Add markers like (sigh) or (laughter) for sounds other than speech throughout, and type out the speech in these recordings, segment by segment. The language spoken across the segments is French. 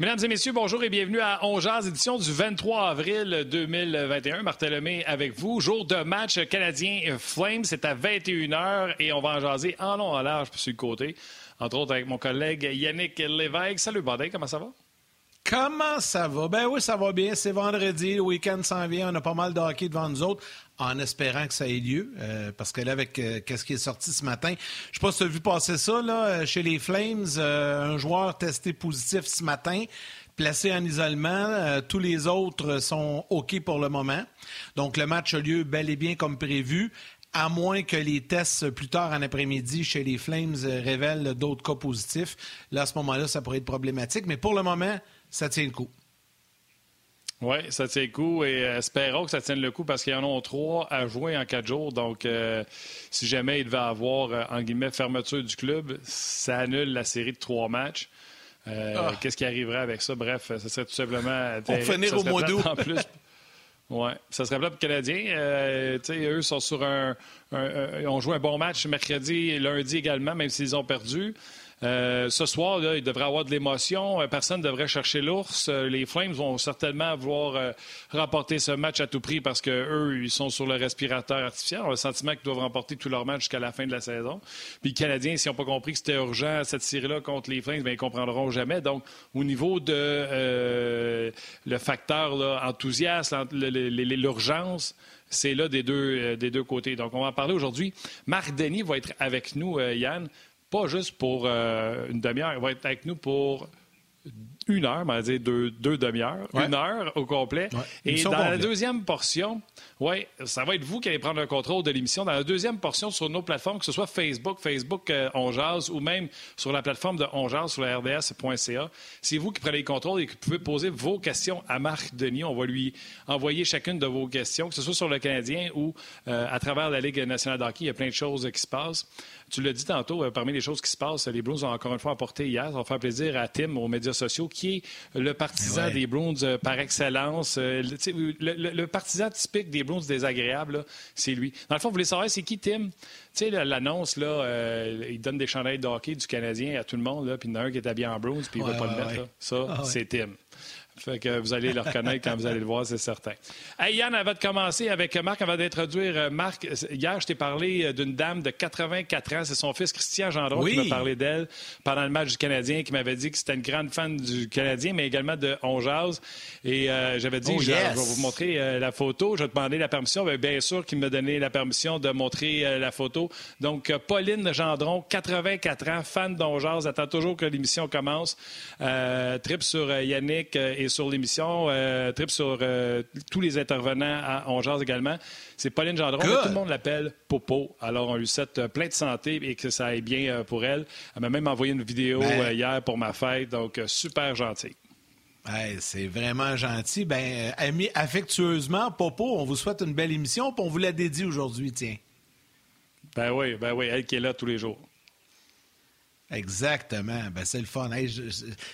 Mesdames et messieurs, bonjour et bienvenue à Ongeaz, édition du 23 avril 2021. Marthe avec vous. Jour de match canadien Flames, c'est à 21h et on va en jaser en long, en large, sur le côté. Entre autres avec mon collègue Yannick Lévesque. Salut Badin, comment ça va? Comment ça va? Ben oui, ça va bien. C'est vendredi, le week-end s'en vient. On a pas mal de devant nous autres, en espérant que ça ait lieu. Euh, parce que là, avec euh, qu'est-ce qui est sorti ce matin, je sais pas si tu as vu passer ça, là, euh, chez les Flames, un joueur testé positif ce matin placé en isolement. tous les autres sont OK pour le moment. Donc, le match a lieu bel et bien comme prévu à moins que les tests plus tard en après-midi chez les Flames révèlent d'autres cas positifs. Là, à ce moment-là, ça pourrait être problématique. Mais pour le moment, ça tient le coup. Oui, ça tient le coup et euh, espérons que ça tienne le coup parce qu'il y en a trois à jouer en quatre jours. Donc, euh, si jamais il devait avoir, euh, en guillemets, fermeture du club, ça annule la série de trois matchs. Ah. Qu'est-ce qui arriverait avec ça? Bref, ça serait tout simplement. On finir au mois d'août. En plus. Oui, ça serait plat pour les Canadiens. eux sont sur un, un, On joue un bon match mercredi et lundi également, même s'ils ont perdu. Euh, ce soir, il devrait avoir de l'émotion. Euh, personne ne devrait chercher l'ours. Euh, les Flames vont certainement vouloir remporter ce match à tout prix parce qu'eux, ils sont sur le respirateur artificiel. On a le sentiment qu'ils doivent remporter tous leurs matchs jusqu'à la fin de la saison. Puis les Canadiens, s'ils n'ont pas compris que c'était urgent cette série-là contre les Flames, bien, ils ne comprendront jamais. Donc, au niveau de le facteur enthousiasme, l'urgence, c'est là des deux côtés. Donc, on va en parler aujourd'hui. Marc Denis va être avec nous, Yann pas juste pour euh, une demi-heure, il va être avec nous pour une heure, on va dire deux, deux demi-heures, une heure au complet. Et dans la deuxième portion, oui, ça va être vous qui allez prendre le contrôle de l'émission. Dans la deuxième portion, sur nos plateformes, que ce soit Facebook, Facebook euh, ou même sur la plateforme de Onjaz sur la RDS.ca, c'est vous qui prenez le contrôle et qui pouvez poser vos questions à Marc Denis. On va lui envoyer chacune de vos questions, que ce soit sur le Canadien ou euh, à travers la Ligue nationale d'hockey. Il y a plein de choses qui se passent. Tu l'as dit tantôt, euh, parmi les choses qui se passent, les Bruins ont encore une fois apporté hier. Ça va faire plaisir à Tim aux médias sociaux, qui est le partisan des Bruins euh, par excellence. Euh, le, partisan typique des Bruins désagréables, c'est lui. Dans le fond, vous voulez savoir, c'est qui Tim? Tu sais, l'annonce, là, il donne des chandelles de hockey du Canadien à tout le monde, là, puis il y en a un qui est habillé en Bruins, puis il ne va pas le mettre. Ça, ah c'est Tim. Fait que vous allez le reconnaître quand vous allez le voir, c'est certain. Hey Yann, avant de commencer avec Marc, avant d'introduire euh, Marc, hier, je t'ai parlé euh, d'une dame de 84 ans. C'est son fils Christian Gendron qui m'a parlé d'elle pendant le match du Canadien, qui m'avait dit que c'était une grande fan du Canadien, mais également de On Et euh, j'avais dit, oh, je, vais vous montrer la photo. Je vais demander la permission. Bien, bien sûr qu'il m'a donné la permission de montrer la photo. Donc, Pauline Gendron, 84 ans, fan d'On attend toujours que l'émission commence. trip sur Yannick et sur l'émission, euh, trip sur euh, tous les intervenants à On également. C'est Pauline Gendron, tout le monde l'appelle Popo. Alors, on lui souhaite euh, plein de santé et que ça aille bien pour elle. Elle m'a même envoyé une vidéo ben. hier pour ma fête, donc super gentil. c'est vraiment gentil. Ben, ami, affectueusement, Popo, on vous souhaite une belle émission, puis on vous la dédie aujourd'hui, tiens. Ben oui, ben oui, elle qui est là tous les jours. Exactement. Ben, c'est le fun.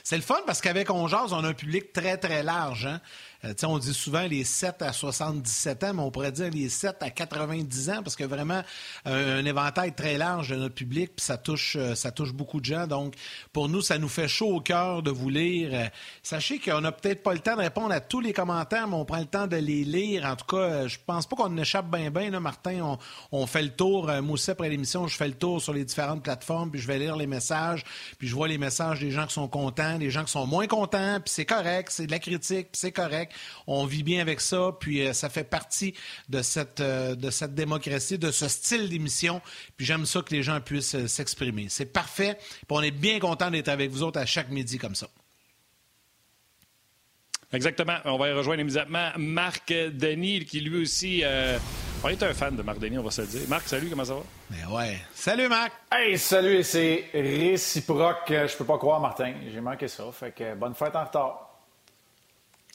c'est le fun parce qu'avec On on a un public très, très large. Hein? Euh, on dit souvent les 7 à 77 ans, mais on pourrait dire les 7 à 90 ans parce que vraiment euh, un éventail très large de notre public, puis ça touche, euh, ça touche beaucoup de gens. Donc, pour nous, ça nous fait chaud au cœur de vous lire. sachez qu'on n'a peut-être pas le temps de répondre à tous les commentaires, mais on prend le temps de les lire. En tout cas, je pense pas qu'on échappe bien, bien, là, Martin. On, fait le tour. moi aussi, après l'émission, je fais le tour sur les différentes plateformes, puis je vais lire les messages, puis je vois les messages des gens qui sont contents, des gens qui sont moins contents, puis c'est correct, c'est de la critique, puis c'est correct. On vit bien avec ça, puis euh, ça fait partie de cette, euh, de cette démocratie, de ce style d'émission. Puis j'aime ça que les gens puissent euh, s'exprimer. C'est parfait. Puis on est bien content d'être avec vous autres à chaque midi comme ça. Exactement. On va y rejoindre immédiatement Marc Denis, qui lui aussi on est un fan de Marc Denis, on va se le dire. Marc, salut, comment ça va? Mais ouais. Salut, Marc! Hey, salut, c'est réciproque. Je peux pas croire, Martin. J'ai manqué ça. Fait que bonne fête en retard.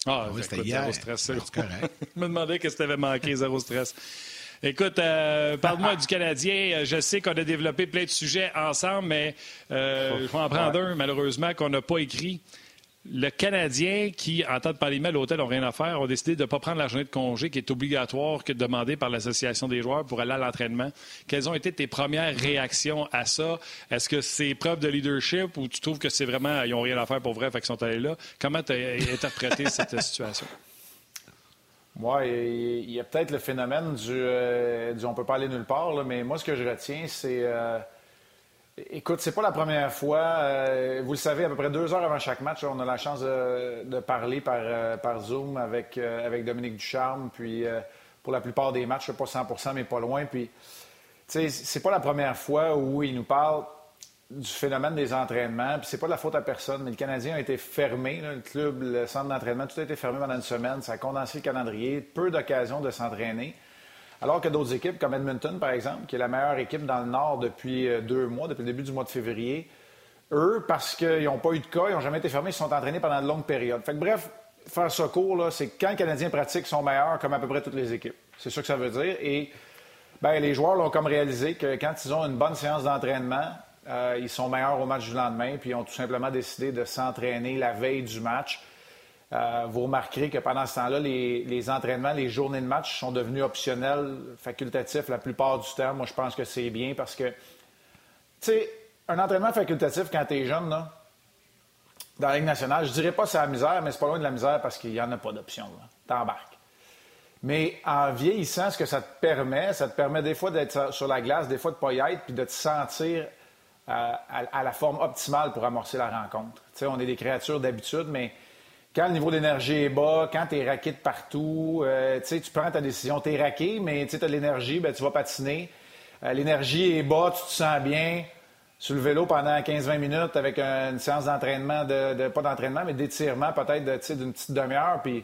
Ah, oui, c'était hier. Zéro stress. C'est correct. (laughs) Je me demandais qu'est-ce que tu avais manqué, zéro stress. Écoute, euh, parle-moi du Canadien. Je sais qu'on a développé plein de sujets ensemble, mais euh, je vais en prendre un, malheureusement, qu'on n'a pas écrit. Le Canadien qui, en temps de pandémie à l'hôtel, n'ont rien à faire, ont décidé de ne pas prendre la journée de congé qui est obligatoire, que demandée par l'Association des joueurs pour aller à l'entraînement. Quelles ont été tes premières réactions à ça? Est-ce que c'est preuve de leadership ou tu trouves que c'est vraiment, ils n'ont rien à faire pour vrai, fait qu'ils sont allés là? Comment tu as interprété (laughs) cette situation? Moi, il y a peut-être le phénomène du, euh, du, on peut pas aller nulle part, mais moi, ce que je retiens, c'est. Euh, Écoute, c'est pas la première fois. Euh, vous le savez, à peu près deux heures avant chaque match, on a la chance de, parler par, euh, par Zoom avec, euh, avec Dominique Ducharme. Puis pour la plupart des matchs, pas 100 mais pas loin. Puis, c'est pas la première fois où il nous parle du phénomène des entraînements. Puis c'est pas de la faute à personne, mais le Canadien a été fermé. le club, le centre d'entraînement, tout a été fermé pendant une semaine. Ça a condensé le calendrier. Peu d'occasions de s'entraîner. Alors que d'autres équipes, comme Edmonton, par exemple, qui est la meilleure équipe dans le Nord depuis euh, deux mois, depuis le début du mois de février, eux, parce qu'ils n'ont pas eu de cas, ils n'ont jamais été fermés, ils sont entraînés pendant de longues périodes. Fait bref, faire ce cours, c'est quand les Canadiens pratiquent, sont meilleurs, comme à peu près toutes les équipes. C'est ça que ça veut dire. Et ben, les joueurs l'ont comme réalisé que quand ils ont une bonne séance d'entraînement, euh, ils sont meilleurs au match du lendemain, puis ils ont tout simplement décidé de s'entraîner la veille du match. Euh, vous remarquerez que pendant ce temps-là, les, entraînements, les journées de match sont devenus optionnels, facultatifs la plupart du temps. Moi, je pense que c'est bien parce que, tu sais, un entraînement facultatif quand tu es jeune, là, dans la Ligue nationale, je dirais pas c'est la misère, mais c'est pas loin de la misère parce qu'il n'y en a pas d'option. T'embarques. Mais en vieillissant, ce que ça te permet, ça te permet des fois d'être sur la glace, des fois de ne pas y être, puis de te sentir euh, à, la forme optimale pour amorcer la rencontre. Tu sais, on est des créatures d'habitude, mais quand le niveau d'énergie est bas, quand tu es raqué de partout, euh, tu prends ta décision, tu es raqué, mais tu as de l'énergie, ben, tu vas patiner. Euh, l'énergie est bas, tu te sens bien sur le vélo pendant 15-20 minutes avec une séance d'entraînement, de, pas d'entraînement, mais d'étirement peut-être d'une petite demi-heure, puis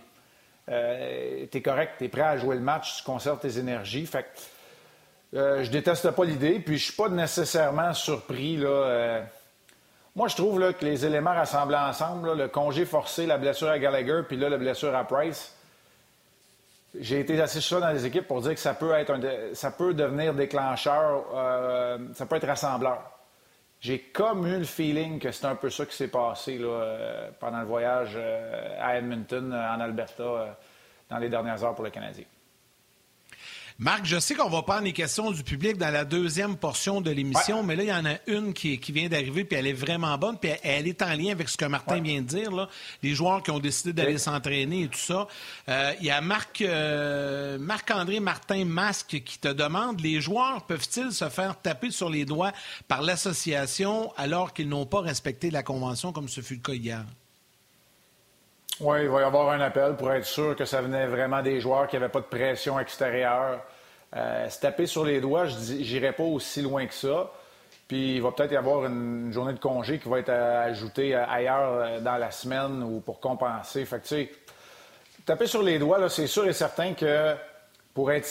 euh, tu es correct, tu es prêt à jouer le match, tu conserves tes énergies. Fait que, je déteste pas l'idée, puis je suis pas nécessairement surpris là, moi, je trouve que les éléments rassemblés ensemble, le congé forcé, la blessure à Gallagher, puis là, la blessure à Price, j'ai été assez sûr dans les équipes pour dire que ça peut être ça peut devenir déclencheur, euh, ça peut être rassembleur. J'ai comme eu le feeling que c'est un peu ça qui s'est passé euh, pendant le voyage euh, à Edmonton, en Alberta, dans les dernières heures pour le Canadien. Marc, je sais qu'on va prendre les questions du public dans la deuxième portion de l'émission, mais là, il y en a une qui, vient d'arriver, puis elle est vraiment bonne, puis elle, est en lien avec ce que Martin vient de dire, là, les joueurs qui ont décidé d'aller s'entraîner et tout ça. Euh, il y a Marc, euh, Marc-André Martin Masque qui te demande, les joueurs peuvent-ils se faire taper sur les doigts par l'association alors qu'ils n'ont pas respecté la convention comme ce fut le cas hier? Oui, il va y avoir un appel pour être sûr que ça venait vraiment des joueurs, qui n'avaient pas de pression extérieure. Euh, se taper sur les doigts, je n'irai pas aussi loin que ça. Puis il va peut-être y avoir une, journée de congé qui va être ajoutée ailleurs euh, dans la semaine ou pour compenser. Fait que, tu sais, taper sur les doigts, c'est sûr et certain que pour être,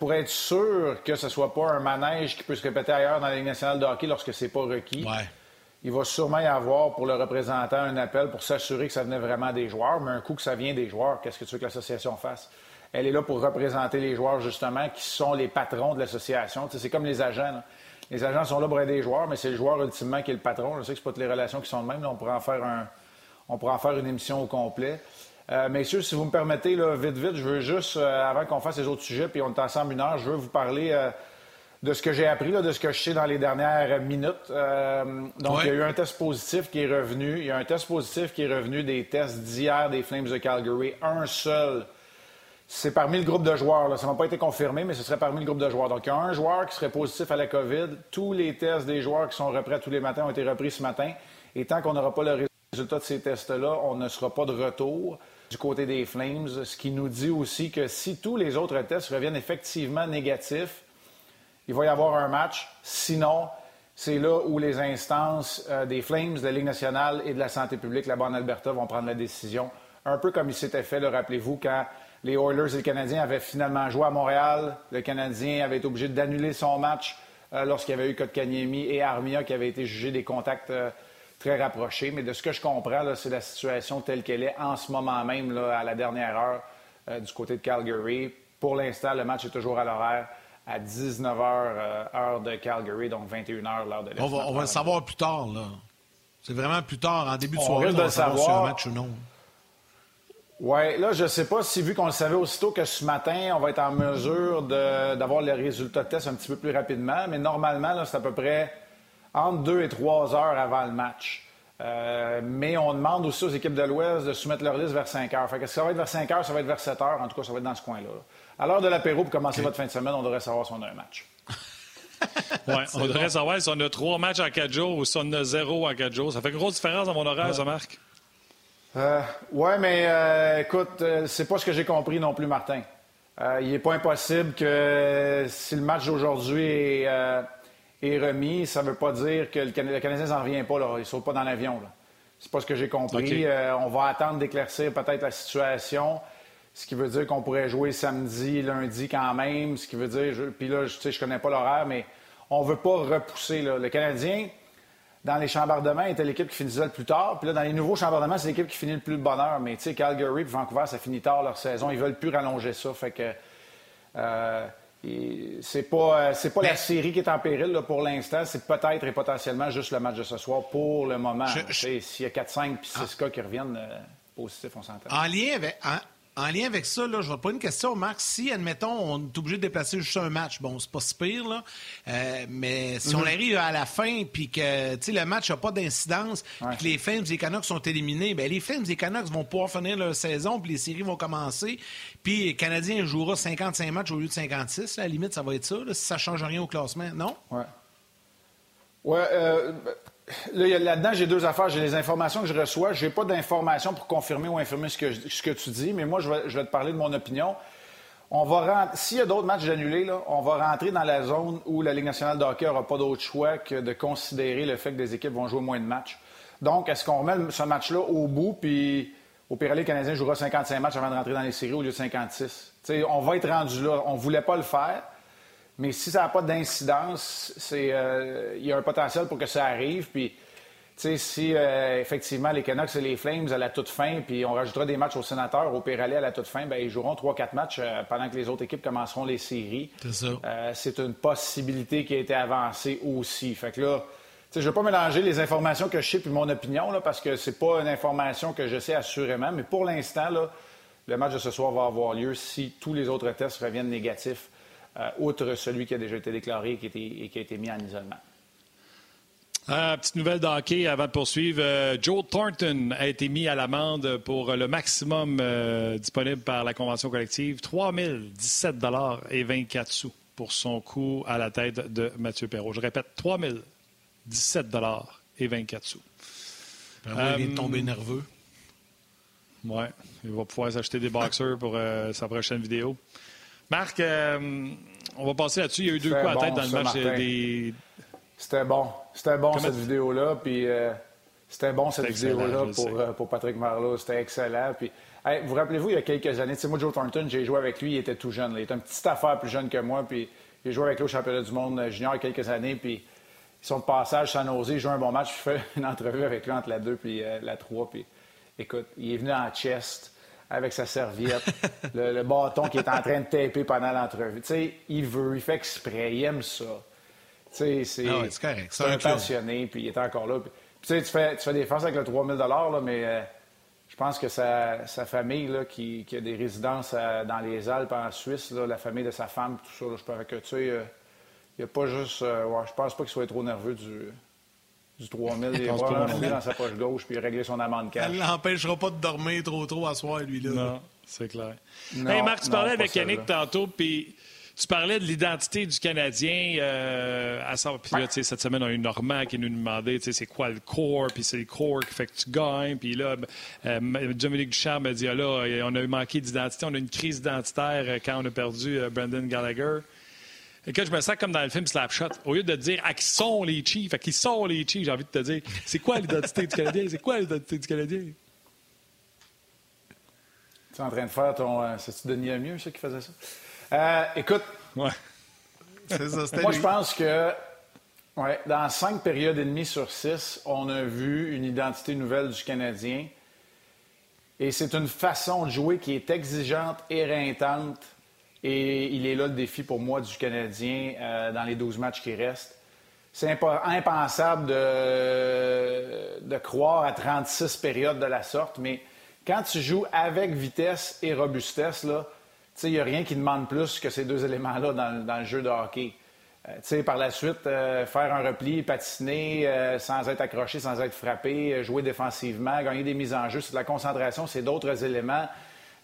pour être sûr que ce ne soit pas un manège qui peut se répéter ailleurs dans la Ligue nationale de hockey lorsque ce n'est pas requis, il va sûrement y avoir pour le représentant un appel pour s'assurer que ça venait vraiment des joueurs. Mais un coup que ça vient des joueurs, qu'est-ce que tu veux que l'association fasse? Elle est là pour représenter les joueurs, justement, qui sont les patrons de l'association. c'est comme les agents. Les agents sont là pour aider les joueurs, mais c'est le joueur ultimement qui est le patron. Je sais que ce pas toutes les relations qui sont de même. on, pourrait en faire un, on pourrait en faire une émission au complet. Euh, messieurs, si vous me permettez, là, vite, vite, je veux juste, euh, avant qu'on fasse les autres sujets, puis on est ensemble une heure, je veux vous parler euh, de ce que j'ai appris, de ce que je sais dans les dernières minutes. Euh, donc, il y a eu un test positif qui est revenu. Il y a un test positif qui est revenu des tests d'hier des Flames de Calgary. Un seul. C'est parmi le groupe de joueurs. Ça n'a pas été confirmé, mais ce serait parmi le groupe de joueurs. Donc, il y a un joueur qui serait positif à la COVID. Tous les tests des joueurs qui sont repris tous les matins ont été repris ce matin. Et tant qu'on n'aura pas le résultat de ces tests-là, on ne sera pas de retour du côté des Flames. Ce qui nous dit aussi que si tous les autres tests reviennent effectivement négatifs, il va y avoir un match. Sinon, c'est là où les instances euh, des Flames, de la Ligue nationale et de la santé publique là-bas en Alberta vont prendre la décision. Un peu comme il s'était fait, rappelez-vous, quand les Oilers et le Canadien avaient finalement joué à Montréal. Le Canadien avait été obligé d'annuler son match euh, lorsqu'il y avait eu Kotkaniemi et Armia qui avaient été jugés des contacts euh, très rapprochés. Mais de ce que je comprends, c'est la situation telle qu'elle est en ce moment même, à la dernière heure, du côté de Calgary. Pour l'instant, le match est toujours à l'horaire à 19h, euh, heure de Calgary, donc 21h, l'heure de l'Est. On va, on va le savoir plus tard, là. C'est vraiment plus tard, en début de soirée, on, va savoir, si un match ou non. Oui, là, je ne sais pas si, vu qu'on le savait aussitôt que ce matin, on va être en mesure d'avoir les résultats de test un petit peu plus rapidement, mais normalement, c'est à peu près entre deux et trois heures avant le match. Euh, mais on demande aussi aux équipes de l'Ouest de soumettre leur liste vers 5 heures. Fait que ça va être vers 5 heures, ça va être vers 7 heures. En tout cas, ça va être dans ce coin-là. À l'heure de l'apéro, pour commencer votre fin de semaine, on devrait savoir si on a un match. (laughs) ouais, on devrait savoir si on a trois matchs en quatre jours ou si on a zéro en quatre jours. Ça fait une grosse différence dans mon horaire, ça, Marc? Euh, oui, mais euh, écoute, euh, c'est pas ce que j'ai compris non plus, Martin. il n'est pas impossible que si le match d'aujourd'hui est, remis, ça ne veut pas dire que le, Canadien n'en revient pas. Là. Il ne saute pas dans l'avion. C'est pas ce que j'ai compris. on va attendre d'éclaircir peut-être la situation. Ce qui veut dire qu'on pourrait jouer samedi, lundi quand même. Ce qui veut dire, puis là, je ne connais pas l'horaire, mais on ne veut pas repousser. Le Canadien, dans les chambardements, était l'équipe qui finissait le plus tard. Puis là, dans les nouveaux chambardements, c'est l'équipe qui finit le plus de bonheur. Mais tu sais, Calgary et Vancouver, ça finit tard leur saison. Ils veulent plus rallonger ça. Fait que euh, c'est pas, euh, c'est pas la série qui est en péril pour l'instant. C'est peut-être et potentiellement juste le match de ce soir pour le moment. S'il y a 4-5 puis 6 ah. cas qui reviennent euh, positifs, on s'entend. En lien avec, en lien avec ça, là, je vais pas une question, Marc. Si, admettons, on est obligé de déplacer juste un match, bon, c'est pas si pire, là, euh, mais si on mhm. arrive à la fin puis que le match n'a pas d'incidence, puis que les Flames et les Canucks sont éliminés, bien, les Flames et les Canucks vont pouvoir finir leur saison, puis les séries vont commencer, puis les Canadiens jouera 55 matchs au lieu de 56. À la limite, ça va être ça, si ça change rien au classement, non? Ouais. Ouais, euh, Là-dedans, j'ai deux affaires. J'ai les informations que je reçois. Je n'ai pas d'informations pour confirmer ou infirmer ce que, ce que tu dis, mais moi, je vais, te parler de mon opinion. On va S'il y a d'autres matchs annulés, on va rentrer dans la zone où la Ligue nationale de hockey n'aura pas d'autre choix que de considérer le fait que des équipes vont jouer moins de matchs. Donc, est-ce qu'on remet ce match-là au bout, puis au pire, les Canadiens jouera 55 matchs avant de rentrer dans les séries au lieu de 56? on va être rendu là. On ne voulait pas le faire. Mais si ça n'a pas d'incidence, euh, il y a un potentiel pour que ça arrive. Puis, si euh, effectivement les Canucks et les Flames à la toute fin, puis on rajoutera des matchs aux sénateurs, au Pirelli à la toute fin, ben, ils joueront 3-4 matchs euh, pendant que les autres équipes commenceront les séries. C'est c'est une possibilité qui a été avancée aussi. Fait que là, je ne veux pas mélanger les informations que je sais puis mon opinion, là, parce que c'est pas une information que je sais assurément. Mais pour l'instant, le match de ce soir va avoir lieu si tous les autres tests reviennent négatifs euh, outre celui qui a déjà été déclaré et qui, a été mis en isolement. Euh, petite nouvelle d'hockey avant de poursuivre. Euh, Joe Thornton a été mis à l'amende pour le maximum disponible par la convention collective, 3 017 et 24 sous pour son coup à la tête de Mathieu Perrault. Je répète, 3 017 et 24 sous. il est tombé nerveux. Oui, il va pouvoir s'acheter des boxers pour sa prochaine vidéo. Marc, euh, on va passer là-dessus. Il y a eu deux coups à tête dans le match des. C'était bon. C'était bon, cette vidéo-là. Puis euh, c'était bon, cette vidéo-là, pour, euh, pour, Patrick Marleau. C'était excellent. Puis, vous rappelez-vous, il y a quelques années, moi, Joe Thornton, j'ai joué avec lui, il était tout jeune. Il était une petite affaire plus jeune que moi. Puis, j'ai joué avec lui au championnat du monde junior il y a quelques années. Puis, ils sont de passage sans oser. Il joue un bon match. (laughs) Je fais une entrevue avec lui entre la 2 et la 3. Puis, écoute, il est venu en chest avec sa serviette, (laughs) le, bâton qui est en train de taper pendant l'entrevue. Tu sais, il veut, il fait exprès, il aime ça. Tu sais, c'est ah un passionné, puis il est encore là. tu sais, tu fais, tu fais des forces avec le 3000 là, mais euh, je pense que sa, sa famille, là, qui, qui, a des résidences euh, dans les Alpes en Suisse, là, la famille de sa femme, tout ça, là, je pense que, tu sais, euh, il n'y a pas juste... ouais, je pense pas qu'il soit trop nerveux du du 3000 des bras dans sa poche gauche puis régler son amende cash. Elle l'empêchera pas de dormir trop trop à soir, lui-là. Non, c'est clair. hey, Marc, tu parlais avec Yannick tantôt, puis tu parlais de l'identité du Canadien. Euh, à Puis là, cette semaine, on a eu Normand qui nous demandait c'est quoi le core, puis c'est le core qui fait que tu gagnes. Puis là, euh, Dominique Duchamp m'a dit ah, là, on a eu manqué d'identité, on a eu une crise identitaire euh, quand on a perdu euh, Brendan Gallagher. Et que je me sens comme dans le film Slapshot. Au lieu de dire à qui sont les Chiefs, à qui sont les Chiefs, j'ai envie de te dire c'est quoi l'identité du Canadien? C'est quoi l'identité du Canadien? Tu es en train de faire ton. Euh, C'est-tu Denis mieux, ça, qui faisait ça? Euh, écoute. Ouais. ça, moi, je pense que ouais, dans cinq périodes et demie sur six, on a vu une identité nouvelle du Canadien. Et c'est une façon de jouer qui est exigeante, éreintante, et il est là le défi pour moi du Canadien euh, dans les 12 matchs qui restent. c'est impensable de, croire à 36 périodes de la sorte, mais quand tu joues avec vitesse et robustesse, il n'y a rien qui demande plus que ces deux éléments-là dans, le jeu de hockey. Euh, par la suite, euh, faire un repli, patiner sans être accroché, sans être frappé, jouer défensivement, gagner des mises en jeu, c'est de la concentration, c'est d'autres éléments.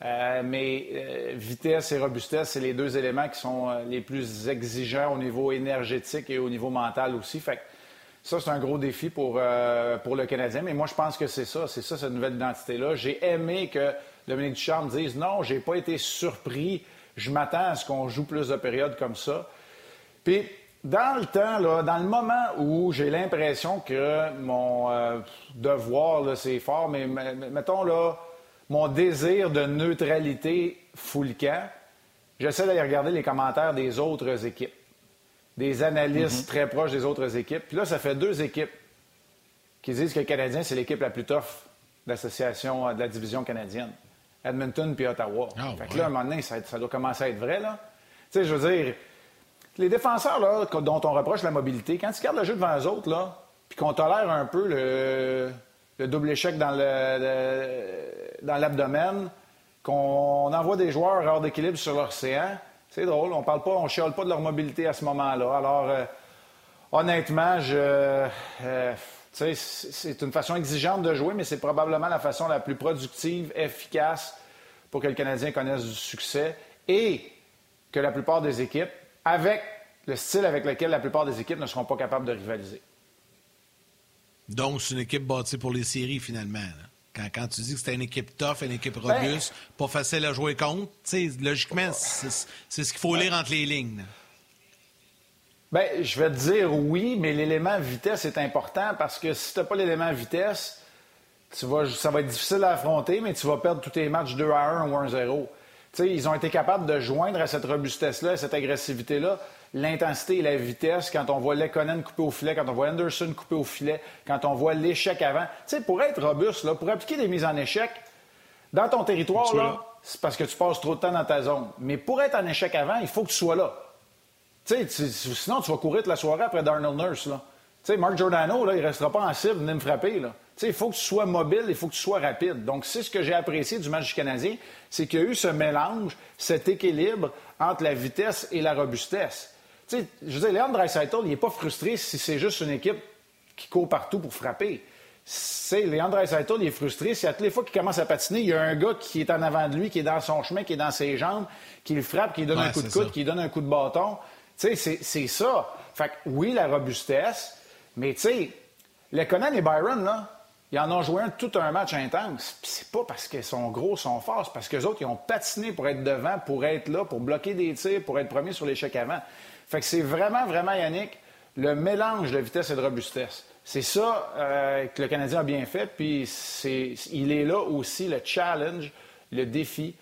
Mais vitesse et robustesse, c'est les deux éléments qui sont les plus exigeants au niveau énergétique et au niveau mental aussi. Fait ça, c'est un gros défi pour, pour le Canadien. Mais moi, je pense que c'est ça. C'est ça, cette nouvelle identité-là. J'ai aimé que Dominique Ducharme dise non, j'ai pas été surpris. Je m'attends à ce qu'on joue plus de périodes comme ça. Puis, dans le temps, là, dans le moment où j'ai l'impression que mon euh, devoir, c'est fort, mais mettons là, mon désir de neutralité fout le camp, j'essaie d'aller regarder les commentaires des autres équipes, des analystes mm-hmm. très proches des autres équipes. Puis là, ça fait deux équipes qui disent que le Canadien, c'est l'équipe la plus tough de l'association euh, de la division canadienne. Edmonton puis Ottawa. Ah, fait que là, à un moment donné, ça, ça, doit commencer à être vrai, là. Tu sais, je veux dire, les défenseurs là, dont on reproche la mobilité, quand ils gardent le jeu devant eux autres, là, puis qu'on tolère un peu le, double échec dans, dans l'abdomen, qu'on envoie des joueurs hors d'équilibre sur l'océan, c'est drôle. On parle pas, on chiale pas de leur mobilité à ce moment-là. Alors, euh, honnêtement, je, euh, c'est une façon exigeante de jouer, mais c'est probablement la façon la plus productive, efficace pour que le Canadien connaisse du succès et que la plupart des équipes avec le style avec lequel la plupart des équipes ne seront pas capables de rivaliser. Donc, c'est une équipe bâtie pour les séries, finalement. Quand, quand, tu dis que c'est une équipe tough, une équipe ben, robuste, pas facile à jouer contre, logiquement, c'est ce qu'il faut lire entre les lignes. Bien, je vais te dire oui, mais l'élément vitesse est important parce que si tu n'as pas l'élément vitesse, tu vas, ça va être difficile à affronter, mais tu vas perdre tous tes matchs 2 à 1 ou 1 0 ils ont été capables de joindre à cette robustesse-là, à cette agressivité-là, l'intensité et la vitesse quand on voit Lekonen couper au filet, quand on voit Anderson couper au filet, quand on voit l'échec avant. sais, pour être robuste, là, pour appliquer des mises en échec, dans ton territoire, là, c'est parce que tu passes trop de temps dans ta zone. Mais pour être en échec avant, il faut que tu sois là. sais, sinon, tu vas courir toute la soirée après Darnell Nurse. Là. sais, Mark Giordano, là, il ne restera pas en cible, venir me frapper. Là il faut que tu sois mobile, il faut que tu sois rapide. Donc, c'est ce que j'ai apprécié du match du Canadien, c'est qu'il y a eu ce mélange, cet équilibre entre la vitesse et la robustesse. Je veux dire, Leon Dreisaitl, il n'est pas frustré si c'est juste une équipe qui court partout pour frapper. C'est Leon Dreisaitl, il est frustré si à toutes les fois qu'il commence à patiner, il y a un gars qui est en avant de lui, qui est dans son chemin, qui est dans ses jambes, qui le frappe, qui lui donne un coup de coude, qui lui donne un coup de bâton. c'est ça. Fait que, oui, la robustesse, mais tu sais, Conan et Byron, là, ils en ont joué un, tout un match intense. Puis c'est pas parce qu'ils sont gros, sont forts, c'est parce qu'eux autres, ils ont patiné pour être devant, pour être là, pour bloquer des tirs, pour être premiers sur l'échec avant. Fait que c'est vraiment, vraiment, Yannick, le mélange de vitesse et de robustesse. C'est ça euh, que le Canadien a bien fait, puis c'est, il est là aussi le challenge, le défi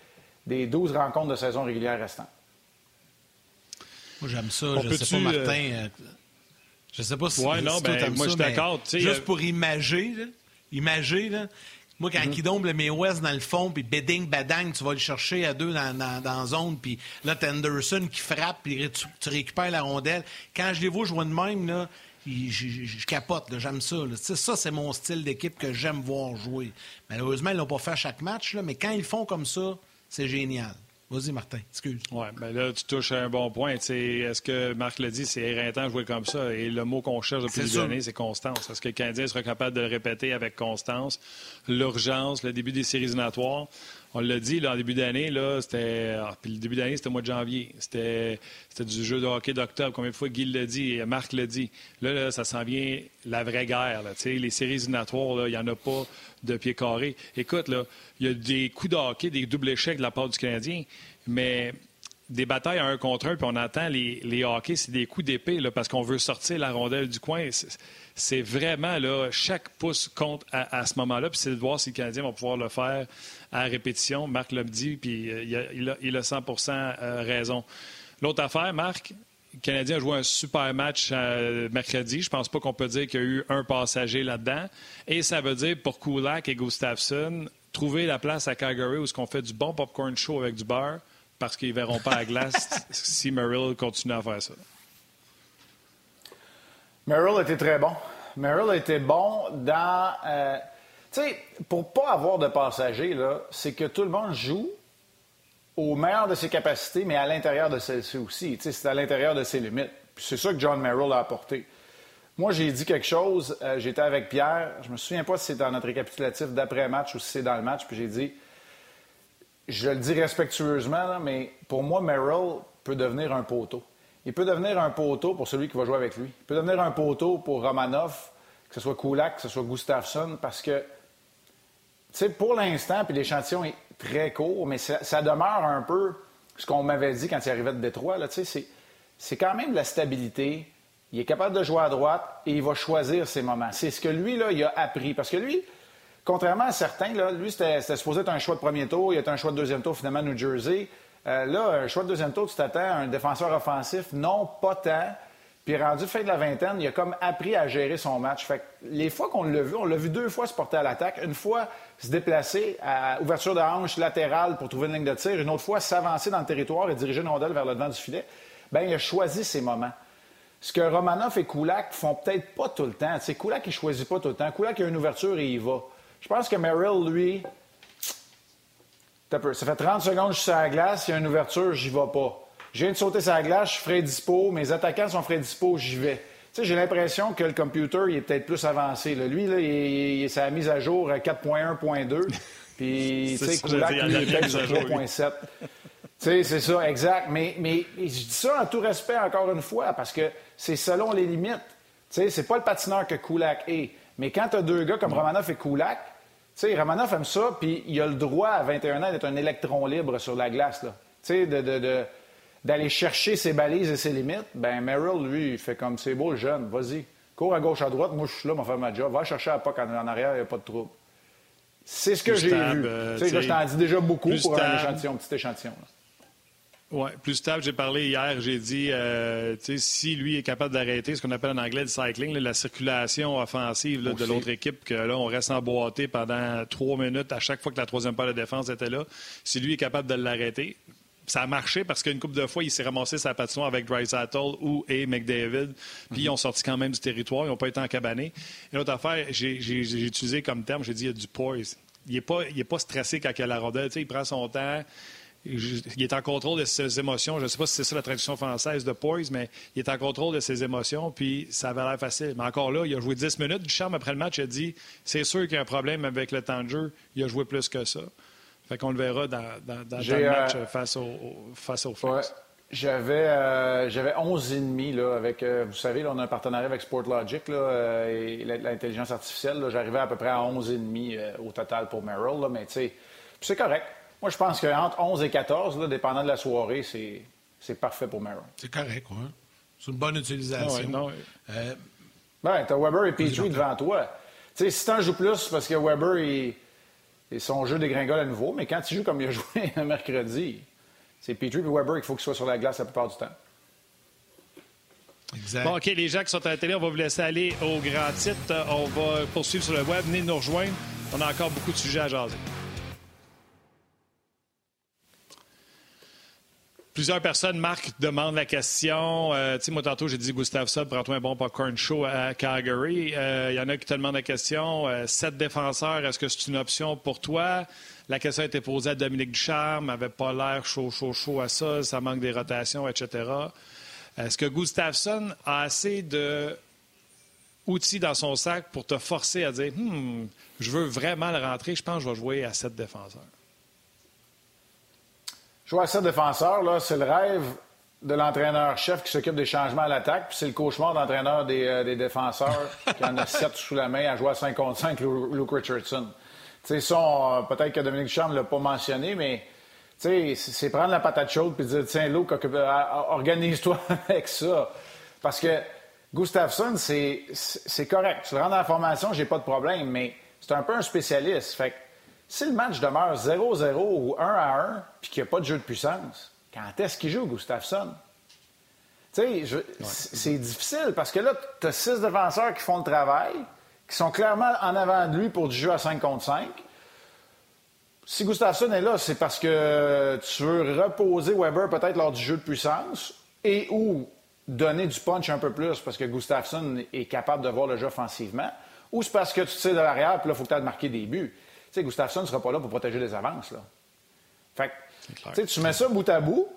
des 12 rencontres de saison régulière restantes. Moi, j'aime ça. je ne sais pas, Martin. Euh, je sais pas si, ouais, non, ben, moi, je suis d'accord. Juste euh, pour imager, Imagez, là. Moi, quand mm -hmm. il domble mes West dans le fond, puis beding, badang, tu vas le chercher à deux dans, dans, dans la zone, puis là, t'as Anderson qui frappe, puis tu, récupères la rondelle. Quand je les vois jouer de même, là, je, capote, j'aime ça. Ça, c'est mon style d'équipe que j'aime voir jouer. Malheureusement, ils l'ont pas fait à chaque match, là, mais quand ils font comme ça, c'est génial. Vas-y, Martin, excuse. Oui, bien là, tu touches à un bon point. Est-ce que Marc l'a dit, c'est éreintant de jouer comme ça? Et le mot qu'on cherche depuis des années, c'est constance. Est-ce que le Canadien sera capable de le répéter avec constance? L'urgence, le début des séries éliminatoires? On l'a dit, là, en début d'année, là, c'était. Ah, le début d'année, c'était au mois de janvier. C'était, du jeu de hockey d'octobre. Combien de fois Guy l'a dit Marc l'a dit. Là, là ça s'en vient la vraie guerre. Là, les séries éliminatoires, il n'y en a pas de pied carré. Écoute, là, il y a des coups de hockey, des doubles échecs de la part du Canadien, mais des batailles à un contre un, puis on attend les, les hockey, c'est des coups d'épée parce qu'on veut sortir la rondelle du coin. Vraiment là, chaque pouce compte à, ce moment-là, puis c'est de voir si le Canadien va pouvoir le faire à répétition. Marc l'a dit, puis euh, il, a, 100 euh, raison. L'autre affaire, Marc, le Canadien a joué un super match euh, mercredi. Je pense pas qu'on peut dire qu'il y a eu un passager là-dedans. Et ça veut dire pour Kulak et Gustafsson, trouver la place à Calgary où ce qu'on fait du bon popcorn show avec du beurre parce qu'ils ne verront pas à glace (laughs) si Merrill continue à faire ça. Merrill était très bon. Merrill était bon dans. Euh, tu sais, pour pas avoir de passagers, là, c'est que tout le monde joue au meilleur de ses capacités, mais à l'intérieur de celles-ci aussi. Tu sais, c'est à l'intérieur de ses limites. C'est ça que John Merrill a apporté. Moi, j'ai dit quelque chose. Euh, j'étais avec Pierre. Je me souviens pas si c'est dans notre récapitulatif d'après-match ou si c'est dans le match. Puis j'ai dit, je le dis respectueusement, mais pour moi, Merrill peut devenir un poteau. Il peut devenir un poteau pour celui qui va jouer avec lui. Il peut devenir un poteau pour Romanov, que ce soit Kulak, que ce soit Gustafsson, parce que, tu sais, pour l'instant, puis l'échantillon est très court, mais ça, demeure un peu ce qu'on m'avait dit quand il arrivait de Détroit. Tu sais, c'est quand même de la stabilité. Il est capable de jouer à droite et il va choisir ses moments. C'est ce que lui, là, il a appris. Parce que lui, contrairement à certains, là, lui, c'était supposé être un choix de premier tour. Il a été un choix de deuxième tour, finalement, New Jersey. Euh, là, un choix de deuxième tour, tu t'attends à un défenseur offensif. Non, pas tant. Puis rendu fin de la vingtaine, il a comme appris à gérer son match. Les fois qu'on l'a vu, on l'a vu deux fois se porter à l'attaque. Une fois se déplacer à ouverture de hanche latérale pour trouver une ligne de tir. Une autre fois s'avancer dans le territoire et diriger une rondelle vers le devant du filet. Bien, il a choisi ses moments. Ce que Romanov et Kulak font peut-être pas tout le temps. C'est Kulak qui choisit pas tout le temps. Kulak a une ouverture et il va. Je pense que Merrill, lui, ça fait 30 secondes que je suis sur la glace, il y a une ouverture, j'y vais pas. Je viens de sauter sur la glace, je suis frais dispo, mes attaquants sont frais dispo, j'y vais. Tu sais, j'ai l'impression que le computer, il est peut-être plus avancé. Lui, là, il, il, à mise à jour 4.1.2. (laughs) Puis, tu sais, Kulak, il est peut-être sur 3.7. Tu sais, c'est ça, exact. Mais, mais je dis ça en tout respect, encore une fois, parce que c'est selon les limites. Tu sais, c'est pas le patineur que Kulak est. Mais quand tu as deux gars comme Romanov et Kulak, tu sais, Romanov aime ça, puis il a le droit à 21 ans d'être un électron libre sur la glace, là. Tu sais, de, d'aller chercher ses balises et ses limites. Ben Merrill, lui, il fait comme c'est beau, le jeune, vas-y. Cours à gauche, à droite, moi je suis là, vais faire ma job. Va chercher à pas en, en arrière, il n'y a pas de trouble. C'est ce que j'ai vu. Euh, tu sais, je t'en dis déjà beaucoup pour un échantillon, un petit échantillon. Oui, plus stable. J'ai parlé hier, j'ai dit, euh, si lui est capable d'arrêter ce qu'on appelle en anglais le cycling, la circulation offensive de l'autre équipe, que là, on reste emboîté pendant trois minutes à chaque fois que la troisième paire de défense était là, si lui est capable de l'arrêter, ça a marché parce qu'une couple de fois, il s'est ramassé sa patinoire avec Dreisaitl ou et McDavid. Puis ils ont sorti quand même du territoire. Ils n'ont pas été encabanés. Et l'autre affaire, j'ai utilisé comme terme, j'ai dit il y a du poise. Il n'est pas, pas stressé quand il a la rondelle. il prend son temps il est en contrôle de ses émotions. Je ne sais pas si c'est ça la traduction française de poise, mais il est en contrôle de ses émotions, puis ça avait l'air facile. Mais encore là, il a joué 10 minutes. Ducharme, après le match, il a dit c'est sûr qu'il y a un problème avec le temps de jeu. Il a joué plus que ça. Fait qu'on le verra dans, dans, le match euh, face aux face au J'avais euh, j'avais 11 et demi là avec euh, vous savez on a un partenariat avec Sportlogic là et l'intelligence artificielle j'arrivais à peu près à 11 et demi au total pour Merrill mais tu sais c'est correct moi, je pense qu'entre 11 et 14, là, dépendant de la soirée, c'est parfait pour Merrill. C'est correct, oui. C'est une bonne utilisation. Non, non. Euh, ben, t'as Weber et Petrie devant toi. Tu sais, si t'en joues plus, parce que Weber, il, son jeu dégringole à nouveau, mais quand tu joues comme il a joué (laughs) un mercredi, c'est Petrie et Weber qu'il faut qu'il soit sur la glace la plupart du temps. Exact. Bon, OK, les gens qui sont à la télé, on va vous laisser aller au grand titre. On va poursuivre sur le web. Venez nous rejoindre. On a encore beaucoup de sujets à jaser. Plusieurs personnes, Marc, demandent la question. Euh, tu sais, moi, tantôt, j'ai dit Gustave prends-toi un bon popcorn show à Calgary. Il euh, y en a qui te demandent la question. Euh, sept défenseurs, est-ce que c'est une option pour toi? La question a été posée à Dominique Ducharme, n'avait pas l'air chaud, chaud, chaud à ça, ça manque des rotations, etc. Est-ce que Gustafsson a assez de outils dans son sac pour te forcer à dire hmm, je veux vraiment le rentrer, je pense que je vais jouer à sept défenseurs? Jouer à sept défenseurs, là, c'est le rêve de l'entraîneur-chef qui s'occupe des changements à l'attaque, puis c'est le cauchemar d'entraîneur des, euh, défenseurs (laughs) qui en a sept sous la main à jouer à 5 contre 5, Luke Richardson. Tu sais, ça, euh, peut-être que Dominique Charme ne l'a pas mentionné, mais tu sais, c'est prendre la patate chaude puis dire, tiens, Luke, euh, organise-toi (laughs) avec ça. Parce que Gustafsson, c'est correct. Tu le rends dans la formation, j'ai pas de problème, mais c'est un peu un spécialiste. Fait si le match demeure 0-0 ou 1 1, puis qu'il n'y a pas de jeu de puissance, quand est-ce qu'il joue, Gustafsson? Tu sais, c'est difficile parce que là, tu as six défenseurs qui font le travail, qui sont clairement en avant de lui pour du jeu à 5 contre 5. Si Gustafsson est là, c'est parce que tu veux reposer Weber peut-être lors du jeu de puissance et ou donner du punch un peu plus parce que Gustafsson est capable de voir le jeu offensivement, ou c'est parce que tu tires de l'arrière, puis là, il faut que tu marquer des buts. Tu sais, Gustafsson ne sera pas là pour protéger les avances. Là. Fait que, tu mets ça bout à bout,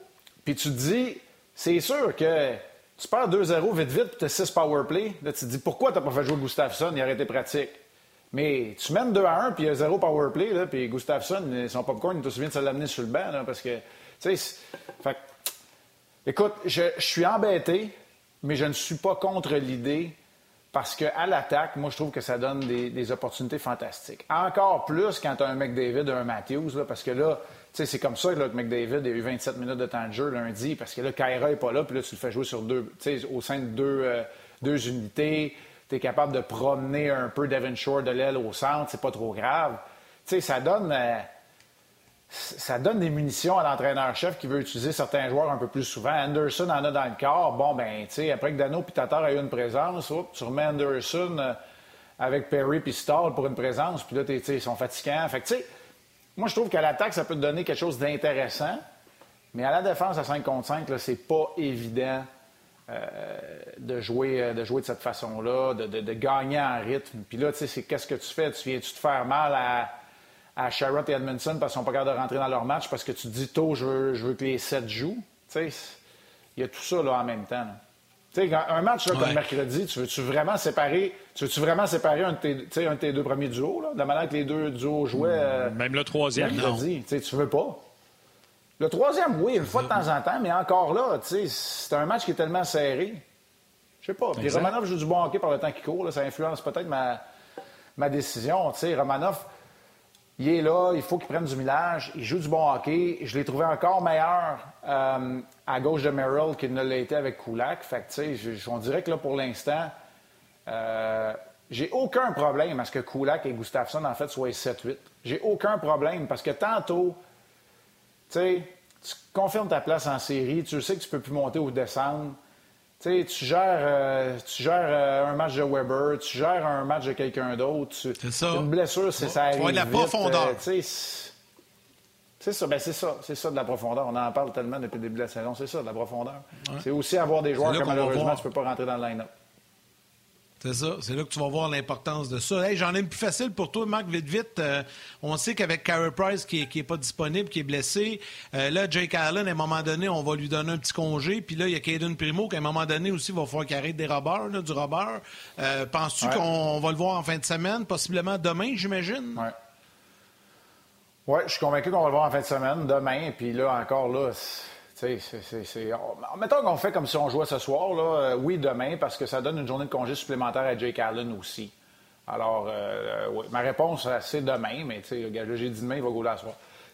puis tu te dis, c'est sûr que tu perds 2-0 vite, vite, puis tu as 6 power play. Là, tu te dis, pourquoi tu n'as pas fait jouer Gustafsson? Il aurait été pratique. Mais tu mènes 2 1, puis il y a 0 power play, là, puis Gustafsson, son popcorn, il te souvient de se l'amener sur le banc, là, parce que, tu sais, fait Écoute, je, suis embêté, mais je ne suis pas contre l'idée parce qu'à l'attaque, moi, je trouve que ça donne des, opportunités fantastiques. Encore plus quand tu as un McDavid un Matthews, parce que là, c'est comme ça là, que McDavid a eu 27 minutes de temps de jeu lundi, parce que là, Kyra n'est pas là, puis là, tu le fais jouer sur deux, au sein de deux, euh, deux unités. Tu es capable de promener un peu Devon Shore de l'aile au centre, c'est pas trop grave. sais, ça donne. Euh, ça donne des munitions à l'entraîneur-chef qui veut utiliser certains joueurs un peu plus souvent. Anderson en a dans le corps. Bon, ben, tu sais, après que Dano et Tatar aient eu une présence, tu remets Anderson euh, avec Perry puis Stall pour une présence, puis là, ils sont fatigants. Fait que, tu sais, moi, je trouve qu'à l'attaque, ça peut te donner quelque chose d'intéressant, mais à la défense, à 5 contre 5, c'est pas évident euh, de, jouer, euh, de jouer de cette façon-là, de, de, gagner en rythme. Puis là, tu sais, c'est qu'est-ce que tu fais? Tu viens-tu te faire mal à à Sherrod et Edmondson parce qu'ils sont pas capables de rentrer dans leur match parce que tu te dis tôt, je veux, je veux que les sept jouent. il y a tout ça là, en même temps. un match là, comme mercredi, tu veux-tu vraiment séparer, tu veux-tu vraiment séparer un de, tes, un de tes deux premiers duos, là, de la manière que les deux duos jouaient. Euh, même le troisième, mercredi, non. Tu veux pas. Le troisième, oui, une fois de temps en temps, mais encore là, c'est un match qui est tellement serré. Je sais pas. Puis Romanov joue du bon hockey par le temps qui court. ça influence peut-être ma, ma décision. Romanov, il est là, il faut qu'il prenne du millage, il joue du bon hockey. Je l'ai trouvé encore meilleur euh, à gauche de Merrill qu'il ne l'a été avec Kulak. Fait que, on dirait que là, pour l'instant, euh, j'ai aucun problème à ce que Kulak et Gustafsson, en fait, soient 7-8. J'ai aucun problème parce que tantôt, tu confirmes ta place en série, tu sais que tu peux plus monter ou descendre tu gères, euh, tu gères euh, un match de Weber, tu gères un match de quelqu'un d'autre. C'est ça. Une blessure, c'est ça arrive. de la profondeur. Euh, c'est ça, ben c'est ça, c'est ça de la profondeur. On en parle tellement depuis le début de la saison, c'est ça, de la profondeur. C'est aussi avoir des joueurs que malheureusement tu peux pas rentrer dans le line-up. C'est ça. C'est là que tu vas voir l'importance de ça. J'en ai une plus facile pour toi, Marc, vite, vite. Euh, on sait qu'avec Carey Price qui n'est pas disponible, qui est blessé, euh, là, Jake Allen, à un moment donné, on va lui donner un petit congé. Puis là, il y a Caden Primo qui, à un moment donné aussi, va falloir qu'il arrête des robbers, du robber. Euh, penses-tu qu'on va le voir en fin de semaine, possiblement demain, j'imagine? Oui. Oui, je suis convaincu qu'on va le voir en fin de semaine, demain. Puis là, encore là, c'est, Mettons qu'on fait comme si on jouait ce soir, là. Euh, oui, demain, parce que ça donne une journée de congé supplémentaire à Jake Allen aussi. Alors, euh, oui. ma réponse, c'est demain, mais là, j'ai dit demain, il va gauler à soir.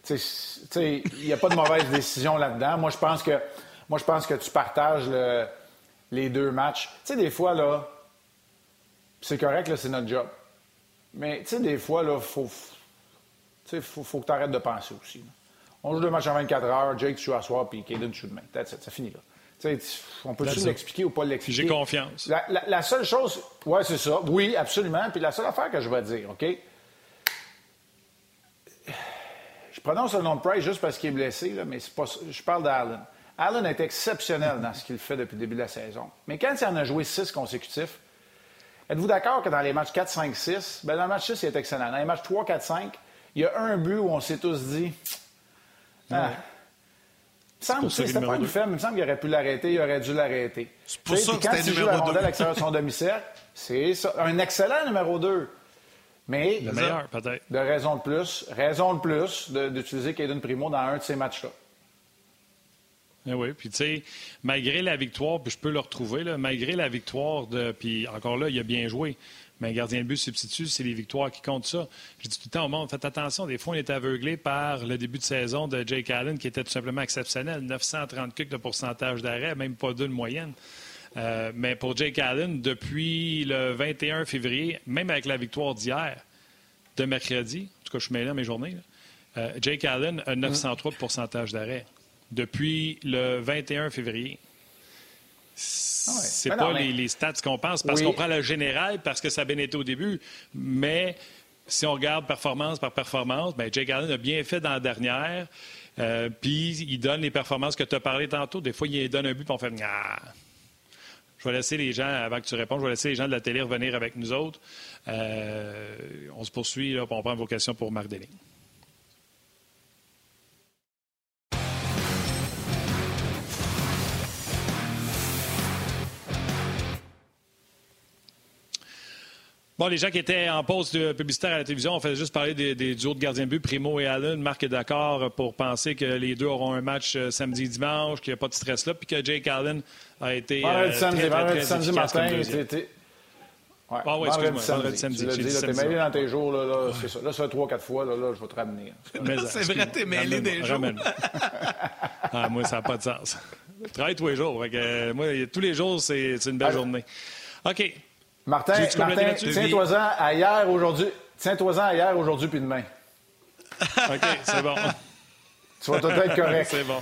Il n'y a pas de mauvaise (laughs) décision là-dedans. Moi, je pense que moi, je pense que tu partages les deux matchs. Tu sais, des fois, là, c'est correct, là, c'est notre job. Mais, tu sais, des fois, là, faut, faut, faut que tu arrêtes de penser aussi. On joue deux matchs en 24 heures, Jake joue à soir, puis Caden joue demain. Ça finit là. on peut-tu l'expliquer ou pas l'expliquer? J'ai confiance. La, seule chose, oui, c'est ça. Oui, absolument. Puis la seule affaire que je vais dire, OK? Je prononce le nom de Price juste parce qu'il est blessé, là, mais pas, je parle d'Allen. Allen est exceptionnel dans ce qu'il fait depuis le début de la saison. Mais quand il en a joué six consécutifs, êtes-vous d'accord que dans les matchs 4, 5, 6, ben dans le match 6, il est excellent. Dans les matchs 3, 4, 5, il y a un but où on s'est tous dit ah. C'était pas une femme. Il me semble qu'il aurait pu l'arrêter, il aurait dû l'arrêter. C'est pour ça que quand il joue la rondelle à l'extérieur de son domicile, c'est un excellent numéro 2. Mais le meilleur, peut-être. De raison de plus, raison de plus d'utiliser Caden Primo dans un de ces matchs-là. Eh oui, puis tu sais, malgré la victoire, puis je peux le retrouver, là, malgré la victoire, de, puis encore là, il a bien joué. Mais un gardien de but substitut, c'est les victoires qui comptent ça. Je dis tout le temps au monde, faites attention, des fois, on est aveuglé par le début de saison de Jake Allen, qui était tout simplement exceptionnel. 930 de pourcentage d'arrêt, même pas d'une moyenne. Euh, mais pour Jake Allen, depuis le 21 février, même avec la victoire d'hier, de mercredi, en tout cas, je suis mêlé à mes journées, euh, Jake Allen a 903 de pourcentage d'arrêt. Depuis le 21 février. Ah c'est pas les, stats qu'on pense parce qu'on prend le général parce que ça a bien été au début. Mais si on regarde performance par performance, bien, Jake Allen a bien fait dans la dernière. Euh, puis il donne les performances que tu as parlé tantôt. Des fois, il donne un but pour on fait ah. Je vais laisser les gens, avant que tu répondes, je vais laisser les gens de la télé revenir avec nous autres. Euh, on se poursuit, là, on prend vos questions pour Marc Deling. Bon, les gens qui étaient en pause de publicitaire à la télévision, on fait juste parler des, des duos de gardiens de but, Primo et Allen. Marc est d'accord pour penser que les deux auront un match euh, samedi et dimanche, qu'il n'y a pas de stress là, puis que Jake Allen a été euh, samedi, très, très, très samedi matin, c'était... Ouais. Ah oui, excuse-moi, vendredi, samedi. Tu l'as dit, t'es mêlé dans tes jours, là, là c'est ça. Là, ça fait trois, quatre fois, là, là, je vais te ramener. (laughs) C'est vrai, t'es mêlé des jours. ah, moi, ça n'a pas de sens. Je travaille tous les jours. que, moi, tous les jours, c'est une belle journée. OK. Martin, Martin tiens-toi-en à hier, aujourd'hui. Tiens-toi-en à hier, aujourd'hui, puis demain. OK, c'est bon. tu vas peut-être correct. (laughs) c'est bon.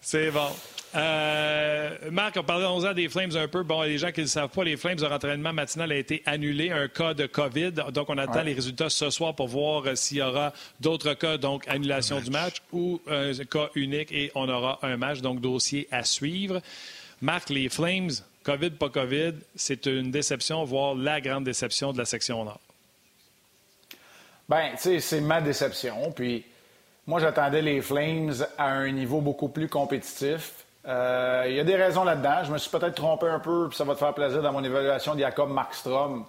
c'est bon. Euh, Marc, on parlait des Flames un peu. Bon, les gens qui ne le savent pas, les Flames, leur entraînement matinal a été annulé, un cas de COVID. Donc, on attend les résultats ce soir pour voir euh, s'il y aura d'autres cas, donc annulation du match ou un cas unique et on aura un match, donc dossier à suivre. Marc, les Flames, COVID, pas COVID, c'est une déception, voire la grande déception de la section Nord. Bien, tu sais, c'est ma déception. Puis, moi, j'attendais les Flames à un niveau beaucoup plus compétitif. Euh, il y a des raisons là-dedans. Je me suis peut-être trompé un peu, puis ça va te faire plaisir dans mon évaluation de Jacob Markstrom.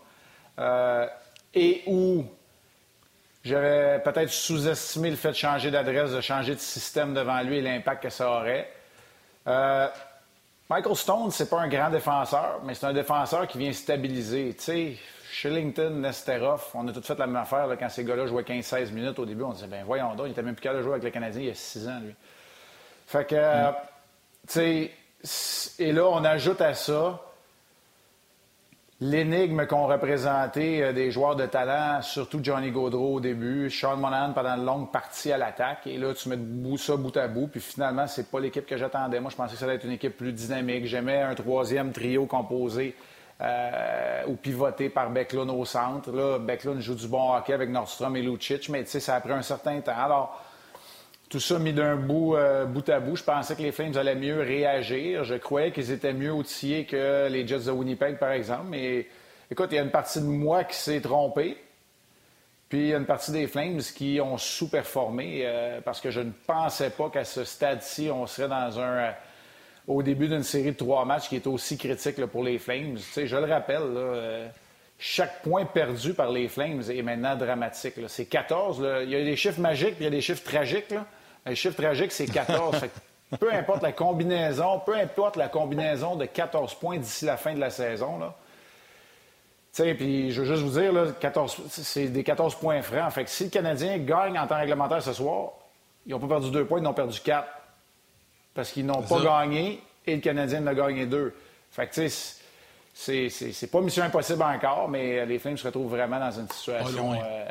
Euh, et où j'avais peut-être sous-estimé le fait de changer d'adresse, de changer de système devant lui et l'impact que ça aurait. Euh, Michael Stone, c'est pas un grand défenseur, mais c'est un défenseur qui vient stabiliser. Tu sais, Shillington, Nesterov, on a tout fait la même affaire quand ces gars-là jouaient 15-16 minutes au début. On disait, ben voyons donc, il était même plus capable de jouer avec le Canadien il y a 6 ans, lui. Fait que, mm. tu sais, et là, on ajoute à ça l'énigme qu'ont représenté euh, des joueurs de talent, surtout Johnny Gaudreau au début, Sean Monahan pendant une longue partie à l'attaque. Et là, tu mets ça bout à bout. Puis finalement, c'est pas l'équipe que j'attendais. Moi, je pensais que ça allait être une équipe plus dynamique. J'aimais un troisième trio composé euh, ou pivoté par Becklund au centre. Là, Becklund joue du bon hockey avec Nordstrom et Lucic, mais tu sais, ça a pris un certain temps. Tout ça mis d'un bout, euh, bout à bout, je pensais que les Flames allaient mieux réagir. Je croyais qu'ils étaient mieux outillés que les Jets de Winnipeg, par exemple. Mais écoute, il y a une partie de moi qui s'est trompée. Puis il y a une partie des Flames qui ont sous-performé euh, parce que je ne pensais pas qu'à ce stade-ci, on serait dans un. Euh, au début d'une série de trois matchs qui est aussi critique pour les Flames. Tu sais, je le rappelle, chaque point perdu par les Flames est maintenant dramatique. C'est 14. Il y a des chiffres magiques puis il y a des chiffres tragiques. Là. Le chiffre tragique, c'est 14. peu importe la combinaison, peu importe la combinaison de 14 points d'ici la fin de la saison, là. puis je veux juste vous dire, là, 14, c'est des 14 points francs. Fait que si le Canadien gagne en temps réglementaire ce soir, ils n'ont pas perdu deux points, ils ont perdu quatre. Parce qu'ils n'ont pas gagné et le Canadien en a gagné deux. Fait que, tu sais, c'est pas mission impossible encore, mais les Flames se retrouvent vraiment dans une situation euh,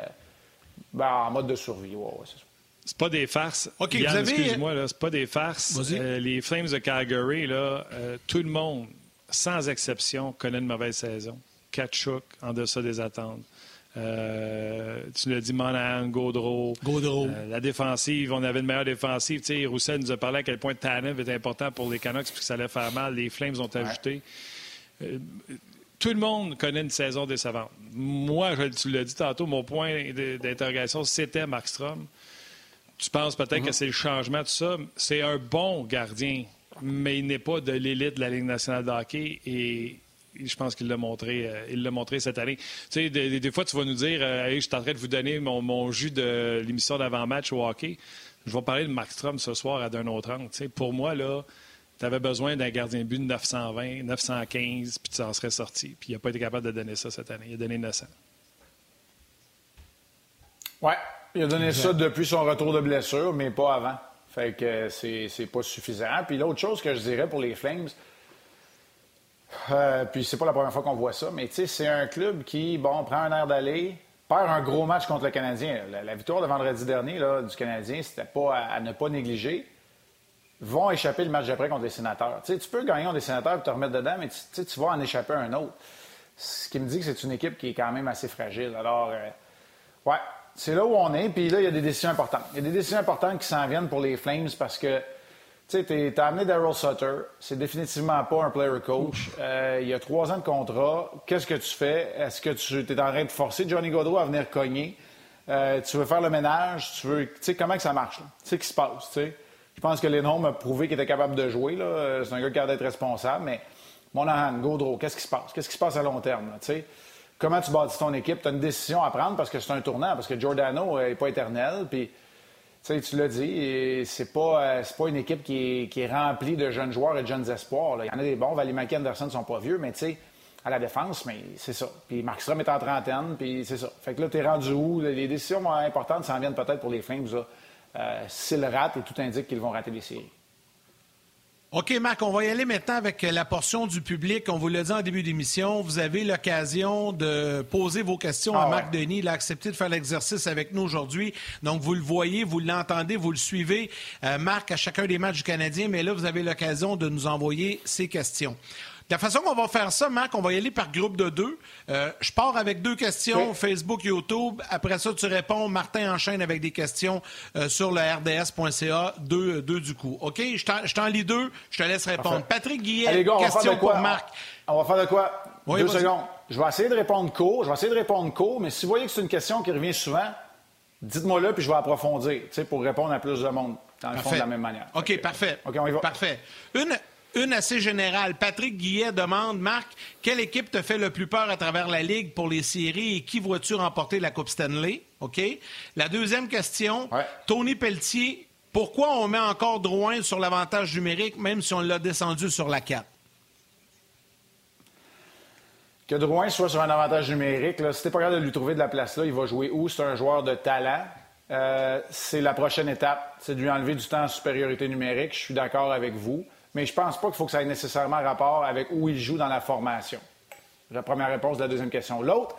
ben, en mode de survie. Ouais, c'est c'est pas des farces. OK, vous avez... Excuse-moi, c'est pas des farces. Euh, les Flames de Calgary, là, euh, tout le monde, sans exception, connaît une mauvaise saison. Kachuk, en deçà des attentes. Euh, tu l'as dit, Monahan, Gaudreau. Gaudreau. la défensive, on avait une meilleure défensive. Tu sais, Roussel nous a parlé à quel point Tanev était important pour les Canucks puis que ça allait faire mal. Les Flames ont ajouté. tout le monde connaît une saison décevante. Moi, tu l'as dit tantôt, mon point d'interrogation, c'était Markstrom. Tu penses peut-être que mhm. c'est le changement, tout ça. C'est un bon gardien, mais il n'est pas de l'élite de la Ligue nationale de hockey et je pense qu'il l'a montré, euh, il l'a montré cette année. Tu sais, des, fois, tu vas nous dire, euh, je suis en train de vous donner mon, jus de l'émission d'avant-match au hockey. Je vais parler de Markstrom ce soir à d'un autre angle. Tu sais, pour moi, là, tu avais besoin d'un gardien de but de 920, 915, puis tu en serais sorti. Puis il n'a pas été capable de donner ça cette année. Il a donné 900. Ouais, il a donné ça depuis son retour de blessure, mais pas avant. Fait que c'est pas suffisant. Puis l'autre chose que je dirais pour les Flames, euh, puis c'est pas la première fois qu'on voit ça, mais tu sais, c'est un club qui, bon, prend un air d'aller, perd un gros match contre le Canadien. La, victoire de vendredi dernier là, du Canadien, c'était pas à, ne pas négliger. Vont échapper le match d'après contre les sénateurs. Tu sais, tu peux gagner contre les sénateurs et te remettre dedans, mais tu, tu vas en échapper un autre. Ce qui me dit que c'est une équipe qui est quand même assez fragile. Alors, euh, ouais, c'est là où on est. Puis là, il y a des décisions importantes. Il y a des décisions importantes qui s'en viennent pour les Flames parce que Tu sais, t'as amené Daryl Sutter. C'est définitivement pas un player coach. Euh, il y a trois ans de contrat. Qu'est-ce que tu fais? Est-ce que tu es en train de forcer Johnny Gaudreau à venir cogner? Euh, tu veux faire le ménage? Tu veux. Tu sais, comment que ça marche? Tu sais, qu'est-ce qui se passe? Tu sais? Je pense que Lennon a prouvé qu'il était capable de jouer. Là. C'est un gars qui a d'être responsable, mais Monahan, Gaudreau, qu'est-ce qui se passe? Qu'est-ce qui se passe à long terme? sais? Comment tu bâtis ton équipe? Tu as une décision à prendre parce que c'est un tournant, parce que Giordano n'est pas éternel. Puis tu l'as dit, c'est pas, euh, pas une équipe qui est, remplie de jeunes joueurs et de jeunes espoirs. Il y en a des bons. Valimaki Anderson ne sont pas vieux, mais tu sais, à la défense, mais c'est ça. Puis Markstrom est en trentaine, puis c'est ça. Fait que là, tu es rendu où? Les décisions importantes s'en viennent peut-être pour les Flames. Euh, S'ils ratent, et tout indique qu'ils vont rater les séries. OK, Marc, on va y aller maintenant avec la portion du public. On vous l'a dit en début d'émission, vous avez l'occasion de poser vos questions à ah Marc Denis. Il a accepté de faire l'exercice avec nous aujourd'hui. Donc, vous le voyez, vous l'entendez, vous le suivez, euh, Marc, à chacun des matchs du Canadien. Mais là, vous avez l'occasion de nous envoyer ces questions. La façon qu'on va faire ça, Marc, on va y aller par groupe de deux. Euh, je pars avec deux questions, Facebook, YouTube. Après ça, tu réponds. Martin enchaîne avec des questions euh, sur le rds.ca, deux, deux du coup. OK? Je t'en lis deux, je te laisse répondre. Patrick Guillet, question pour Marc. On va faire de quoi? deux secondes. Je vais essayer de répondre court. Je vais essayer de répondre court, mais si vous voyez que c'est une question qui revient souvent, dites-moi là, puis je vais approfondir, pour répondre à plus de monde, dans le fond, de la même manière. OK, parfait. OK, on y va. Parfait. Une, une assez générale. Patrick Guillet demande, Marc, quelle équipe te fait le plus peur à travers la Ligue pour les séries et qui vois-tu remporter la Coupe Stanley? OK? La deuxième question, Tony Pelletier, pourquoi on met encore Drouin sur l'avantage numérique même si on l'a descendu sur la 4? Que Drouin soit sur un avantage numérique, là, si t'es pas capable de lui trouver de la place là, il va jouer où? C'est un joueur de talent. Euh, c'est la prochaine étape. C'est de lui enlever du temps en supériorité numérique. Je suis d'accord avec vous mais je pense pas qu'il faut que ça ait nécessairement rapport avec où il joue dans la formation. La première réponse de la deuxième question. L'autre,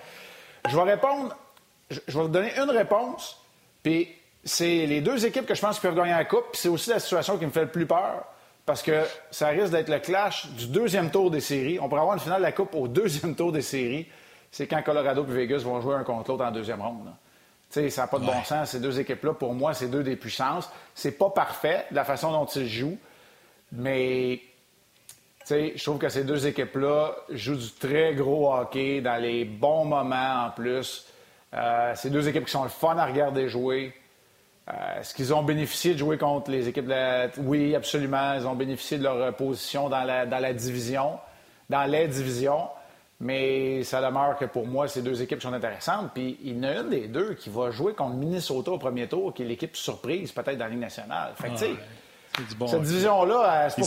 je vais répondre, je vais vous donner une réponse, puis c'est les deux équipes que je pense qui peuvent gagner la Coupe, puis c'est aussi la situation qui me fait le plus peur, parce que ça risque d'être le clash du deuxième tour des séries. On pourrait avoir une finale de la Coupe au deuxième tour des séries. C'est quand Colorado et Vegas vont jouer un contre l'autre en deuxième ronde. sais, ça n'a pas de bon sens. Ces deux équipes-là, pour moi, c'est deux des puissances. C'est pas parfait, la façon dont ils jouent. Mais je trouve que ces deux équipes-là jouent du très gros hockey dans les bons moments en plus. Euh, ces deux équipes qui sont le fun à regarder jouer. Euh, est-ce qu'ils ont bénéficié de jouer contre les équipes de la... Oui, absolument. Ils ont bénéficié de leur position dans la, dans la division, dans les divisions. Mais ça demeure que pour moi, ces deux équipes sont intéressantes. Puis il y en a une des deux qui va jouer contre Minnesota au premier tour, qui est l'équipe surprise peut-être dans la Ligue nationale. Fait que, tu sais, cette division-là, c'est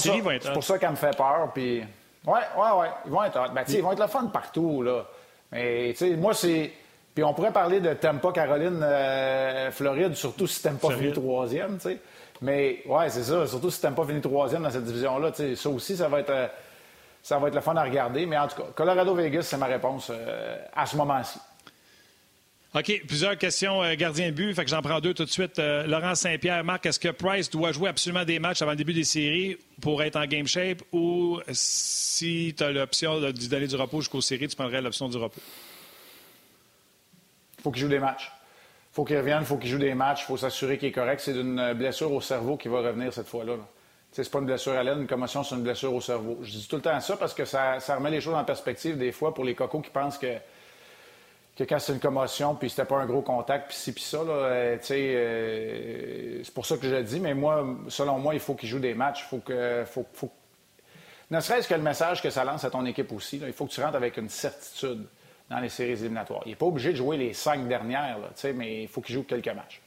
pour, ça, qu'elle me fait peur. Puis... Ouais, ouais, ouais. Ils vont être ben, Ils vont être le fun partout. Là. Mais moi, c'est. Puis on pourrait parler de Tampa, Caroline, euh, Floride, surtout si t'aimes pas fini troisième. sais. Mais ouais, c'est ça. Surtout si t'aimes pas fini troisième dans cette division-là. Ça aussi, ça va être. Euh, ça va être le fun à regarder. Mais en tout cas, Colorado-Vegas, c'est ma réponse euh, à ce moment-ci. OK, plusieurs questions euh, gardien de but, fait que j'en prends deux tout de suite. Euh, Laurent Saint-Pierre, Marc, est-ce que Price doit jouer absolument des matchs avant le début des séries pour être en game shape ou si tu as l'option donner du repos jusqu'aux séries, tu prendrais l'option du repos? Faut qu'il joue des matchs. Faut qu'il revienne, faut qu'il joue des matchs, faut s'assurer qu'il est correct. C'est une blessure au cerveau qui va revenir cette fois-là. Ce C'est pas une blessure à l'aine, une commotion, c'est une blessure au cerveau. Je dis tout le temps ça parce que ça remet les choses en perspective des fois pour les cocos qui pensent que que quand c'est une commotion, puis c'était pas un gros contact, puis ci, puis ça, là, euh, tu sais, euh, c'est pour ça que je le dis, mais moi, selon moi, il faut qu'il joue des matchs. Il faut que. Faut, faut... Ne serait-ce que le message que ça lance à ton équipe aussi, il faut que tu rentres avec une certitude dans les séries éliminatoires. Il n'est pas obligé de jouer les cinq dernières, là, mais il faut qu'il joue quelques matchs.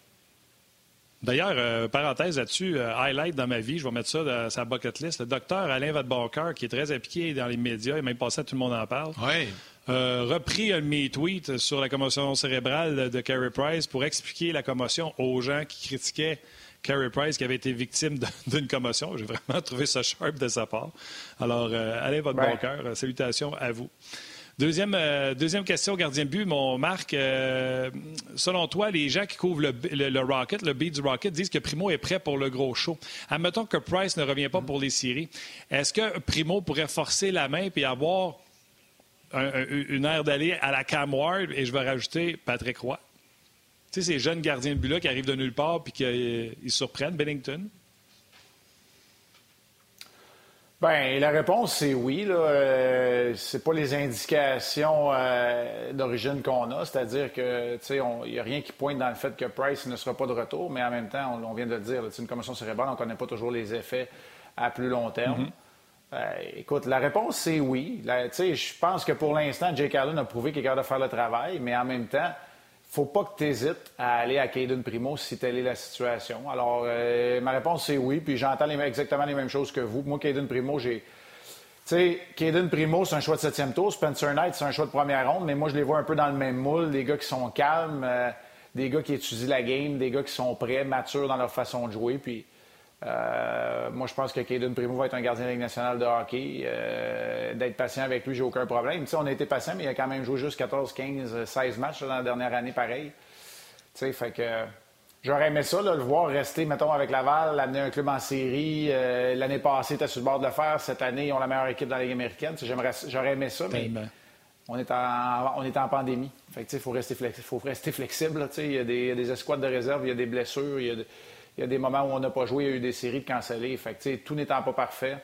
D'ailleurs, euh, parenthèse là-dessus, highlight dans ma vie, je vais mettre ça dans sa bucket list. Le docteur Alain Vadeboncoeur, qui est très impliqué dans les médias, et même passé, tout le monde en parle. Oui. Euh, repris un de mes tweets sur la commotion cérébrale de Carey Price pour expliquer la commotion aux gens qui critiquaient Carey Price qui avait été victime (laughs) d'une commotion. J'ai vraiment trouvé ça sharp de sa part. Alors, euh, allez, votre bon cœur. Salutations à vous. Deuxième, euh, deuxième question, gardien de but, mon Marc. selon toi, les gens qui couvrent le, Rocket, le beat du Rocket, disent que Primo est prêt pour le gros show. Admettons que Price ne revient pas pour les séries. Est-ce que Primo pourrait forcer la main et avoir une aire d'aller à la Cam Ward et je vais rajouter Patrick Roy. Tu sais, ces jeunes gardiens de but-là qui arrivent de nulle part puis qui euh, surprennent Bennington. Bien, la réponse, c'est oui. Là. Euh, c'est pas les indications euh, d'origine qu'on a. C'est-à-dire que, il n'y a rien qui pointe dans le fait que Price ne sera pas de retour, mais en même temps, on, vient de le dire, c'est une commotion cérébrale, on ne connaît pas toujours les effets à plus long terme. Mm-hmm. Euh, écoute, la réponse, c'est oui. Je pense que pour l'instant, Jake Allen a prouvé qu'il est capable de faire le travail, mais en même temps, faut pas que tu hésites à aller à Caden Primo si telle est la situation. Alors, euh, ma réponse, c'est oui. Puis j'entends exactement les mêmes choses que vous. Moi, Caden Primo, j'ai. Tu sais, Caden Primo, c'est un choix de septième tour. Spencer Knight, c'est un choix de première ronde. Mais moi, je les vois un peu dans le même moule. Des gars qui sont calmes, euh, des gars qui étudient la game, des gars qui sont prêts, matures dans leur façon de jouer. Puis euh, moi, je pense que Caden Primo va être un gardien de Ligue nationale de hockey. Euh, d'être patient avec lui, j'ai aucun problème. Tu sais, on a été patient, mais il a quand même joué juste 14, 15, 16 matchs dans la dernière année, pareil. Tu sais, fait que j'aurais aimé ça, le voir rester, mettons, avec Laval, amener un club en série. Euh, l'année passée, était sur le bord de le faire. Cette année, ils ont la meilleure équipe dans la Ligue américaine. j'aurais aimé ça, mais on est en, on est en pandémie. Fait que, il faut rester, faut rester flexible. il, y a des, des escouades de réserve, il y a des blessures, il y a il y a des moments où on n'a pas joué, il y a eu des séries de cancellées. Fait tout n'étant pas parfait,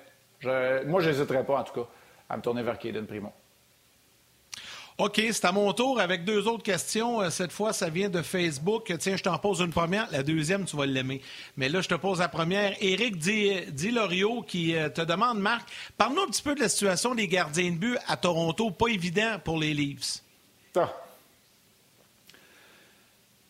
moi, je n'hésiterais pas, en tout cas, à me tourner vers Kaden Primo. OK, c'est à mon tour avec deux autres questions. Euh, cette fois, ça vient de Facebook. Tiens, je t'en pose une première. La deuxième, tu vas l'aimer. Mais là, je te pose la première. Éric Dilorio qui euh, te demande, Marc, parle-nous un petit peu de la situation des gardiens de but à Toronto. Pas évident pour les Leafs. Ah.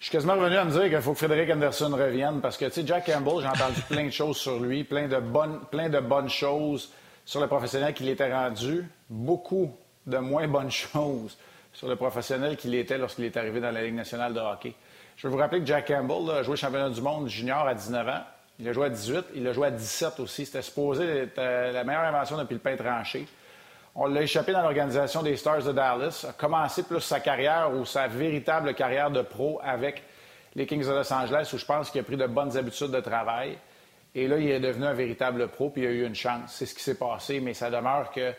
Je suis quasiment revenu à me dire qu'il faut que Frédéric Anderson revienne parce que, tu sais, Jack Campbell, j'ai entendu (laughs) plein de choses sur lui, plein de bonnes, plein de bonnes choses sur le professionnel qu'il était rendu, beaucoup de moins bonnes (laughs) choses sur le professionnel qu'il était lorsqu'il est arrivé dans la Ligue nationale de hockey. Je veux vous rappeler que Jack Campbell a joué championnat du monde junior à 19 ans. Il a joué à 18, il a joué à 17 aussi. C'était supposé être euh, la meilleure invention depuis le pain tranché. On l'a échappé dans l'organisation des Stars de Dallas, a commencé plus sa carrière ou sa véritable carrière de pro avec les Kings de Los Angeles, où je pense qu'il a pris de bonnes habitudes de travail. Et là, il est devenu un véritable pro, puis il a eu une chance. C'est ce qui s'est passé, mais ça demeure que,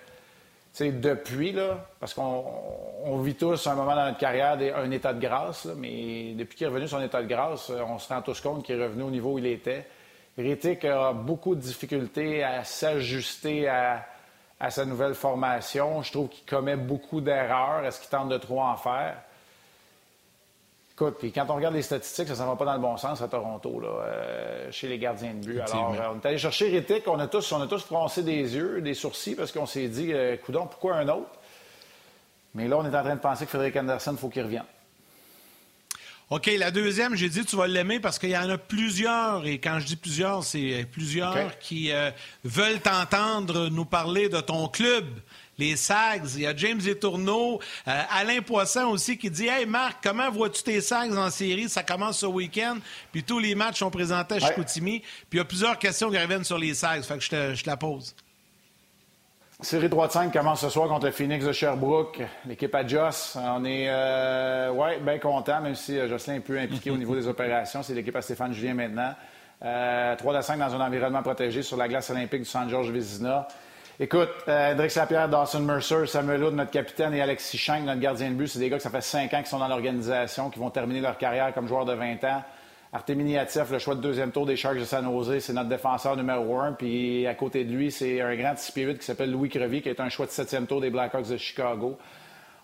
tu depuis, là, parce qu'on vit tous un moment dans notre carrière un état de grâce, mais depuis qu'il est revenu son état de grâce, on se rend tous compte qu'il est revenu au niveau où il était. Rittick a beaucoup de difficultés à s'ajuster à à sa nouvelle formation. Je trouve qu'il commet beaucoup d'erreurs. Est-ce qu'il tente de trop en faire? Écoute, puis quand on regarde les statistiques, ça ne va pas dans le bon sens à Toronto, là, euh, chez les gardiens de but. Alors, euh, on est allé chercher Rittick, on a tous, on a tous froncé des yeux, des sourcils, parce qu'on s'est dit, euh, coudon, pourquoi un autre? Mais là, on est en train de penser que Frédéric Anderson, il faut qu'il revienne. OK, la deuxième, j'ai dit tu vas l'aimer parce qu'il y en a plusieurs, et quand je dis plusieurs, c'est plusieurs qui euh, veulent t'entendre nous parler de ton club, les Sags. Il y a James Etourneau, euh, Alain Poisson aussi qui dit Hey Marc, comment vois-tu tes Sags en série? Ça commence ce week-end, puis tous les matchs sont présentés à Chicoutimi. Puis il y a plusieurs questions qui reviennent sur les Sags, fait que je te, je te la pose. Série 3 de 5 commence ce soir contre le Phoenix de Sherbrooke, l'équipe à Joss. On est euh, ouais, bien content, même si euh, Jocelyn est peu impliqué au niveau des opérations. C'est l'équipe à Stéphane Julien maintenant. Euh, 3 de 5 dans un environnement protégé sur la glace olympique du San Georges Vézina. Écoute, euh, Lapierre, Dawson Mercer, Samuel Hood, notre capitaine, et Alexis Schenck, notre gardien de but, c'est des gars que ça fait 5 ans qu'ils sont dans l'organisation, qui vont terminer leur carrière comme joueurs de 20 ans. Artemi le choix de deuxième tour des Sharks de San Jose, c'est notre défenseur numéro un. Puis à côté de lui, c'est un grand spirit qui s'appelle Louis Crevier, qui est un choix de septième tour des Blackhawks de Chicago.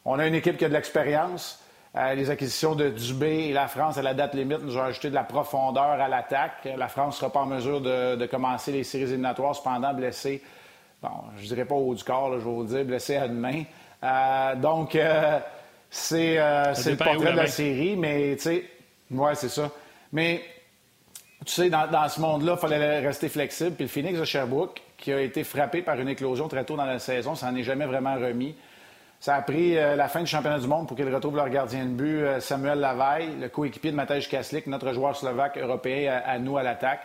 On a une équipe qui a de l'expérience. Euh, les acquisitions de Dubé et la France à la date limite nous ont ajouté de la profondeur à l'attaque. La France ne sera pas en mesure de, commencer les séries éliminatoires, cependant blessé. Bon, je dirais pas au haut du corps, je vais vous le dire, blessé à demain. Euh, donc, euh, c'est le portrait de la série, mais tu sais, ouais, c'est ça. Mais tu sais, dans, ce monde-là, il fallait rester flexible. Puis le Phoenix de Sherbrooke, qui a été frappé par une éclosion très tôt dans la saison, ça n'en est jamais vraiment remis. Ça a pris euh, la fin du championnat du monde pour qu'ils retrouvent leur gardien de but, euh, Samuel Lavaille, le coéquipier de Matej Kaslik, notre joueur slovaque européen à, nous à l'attaque.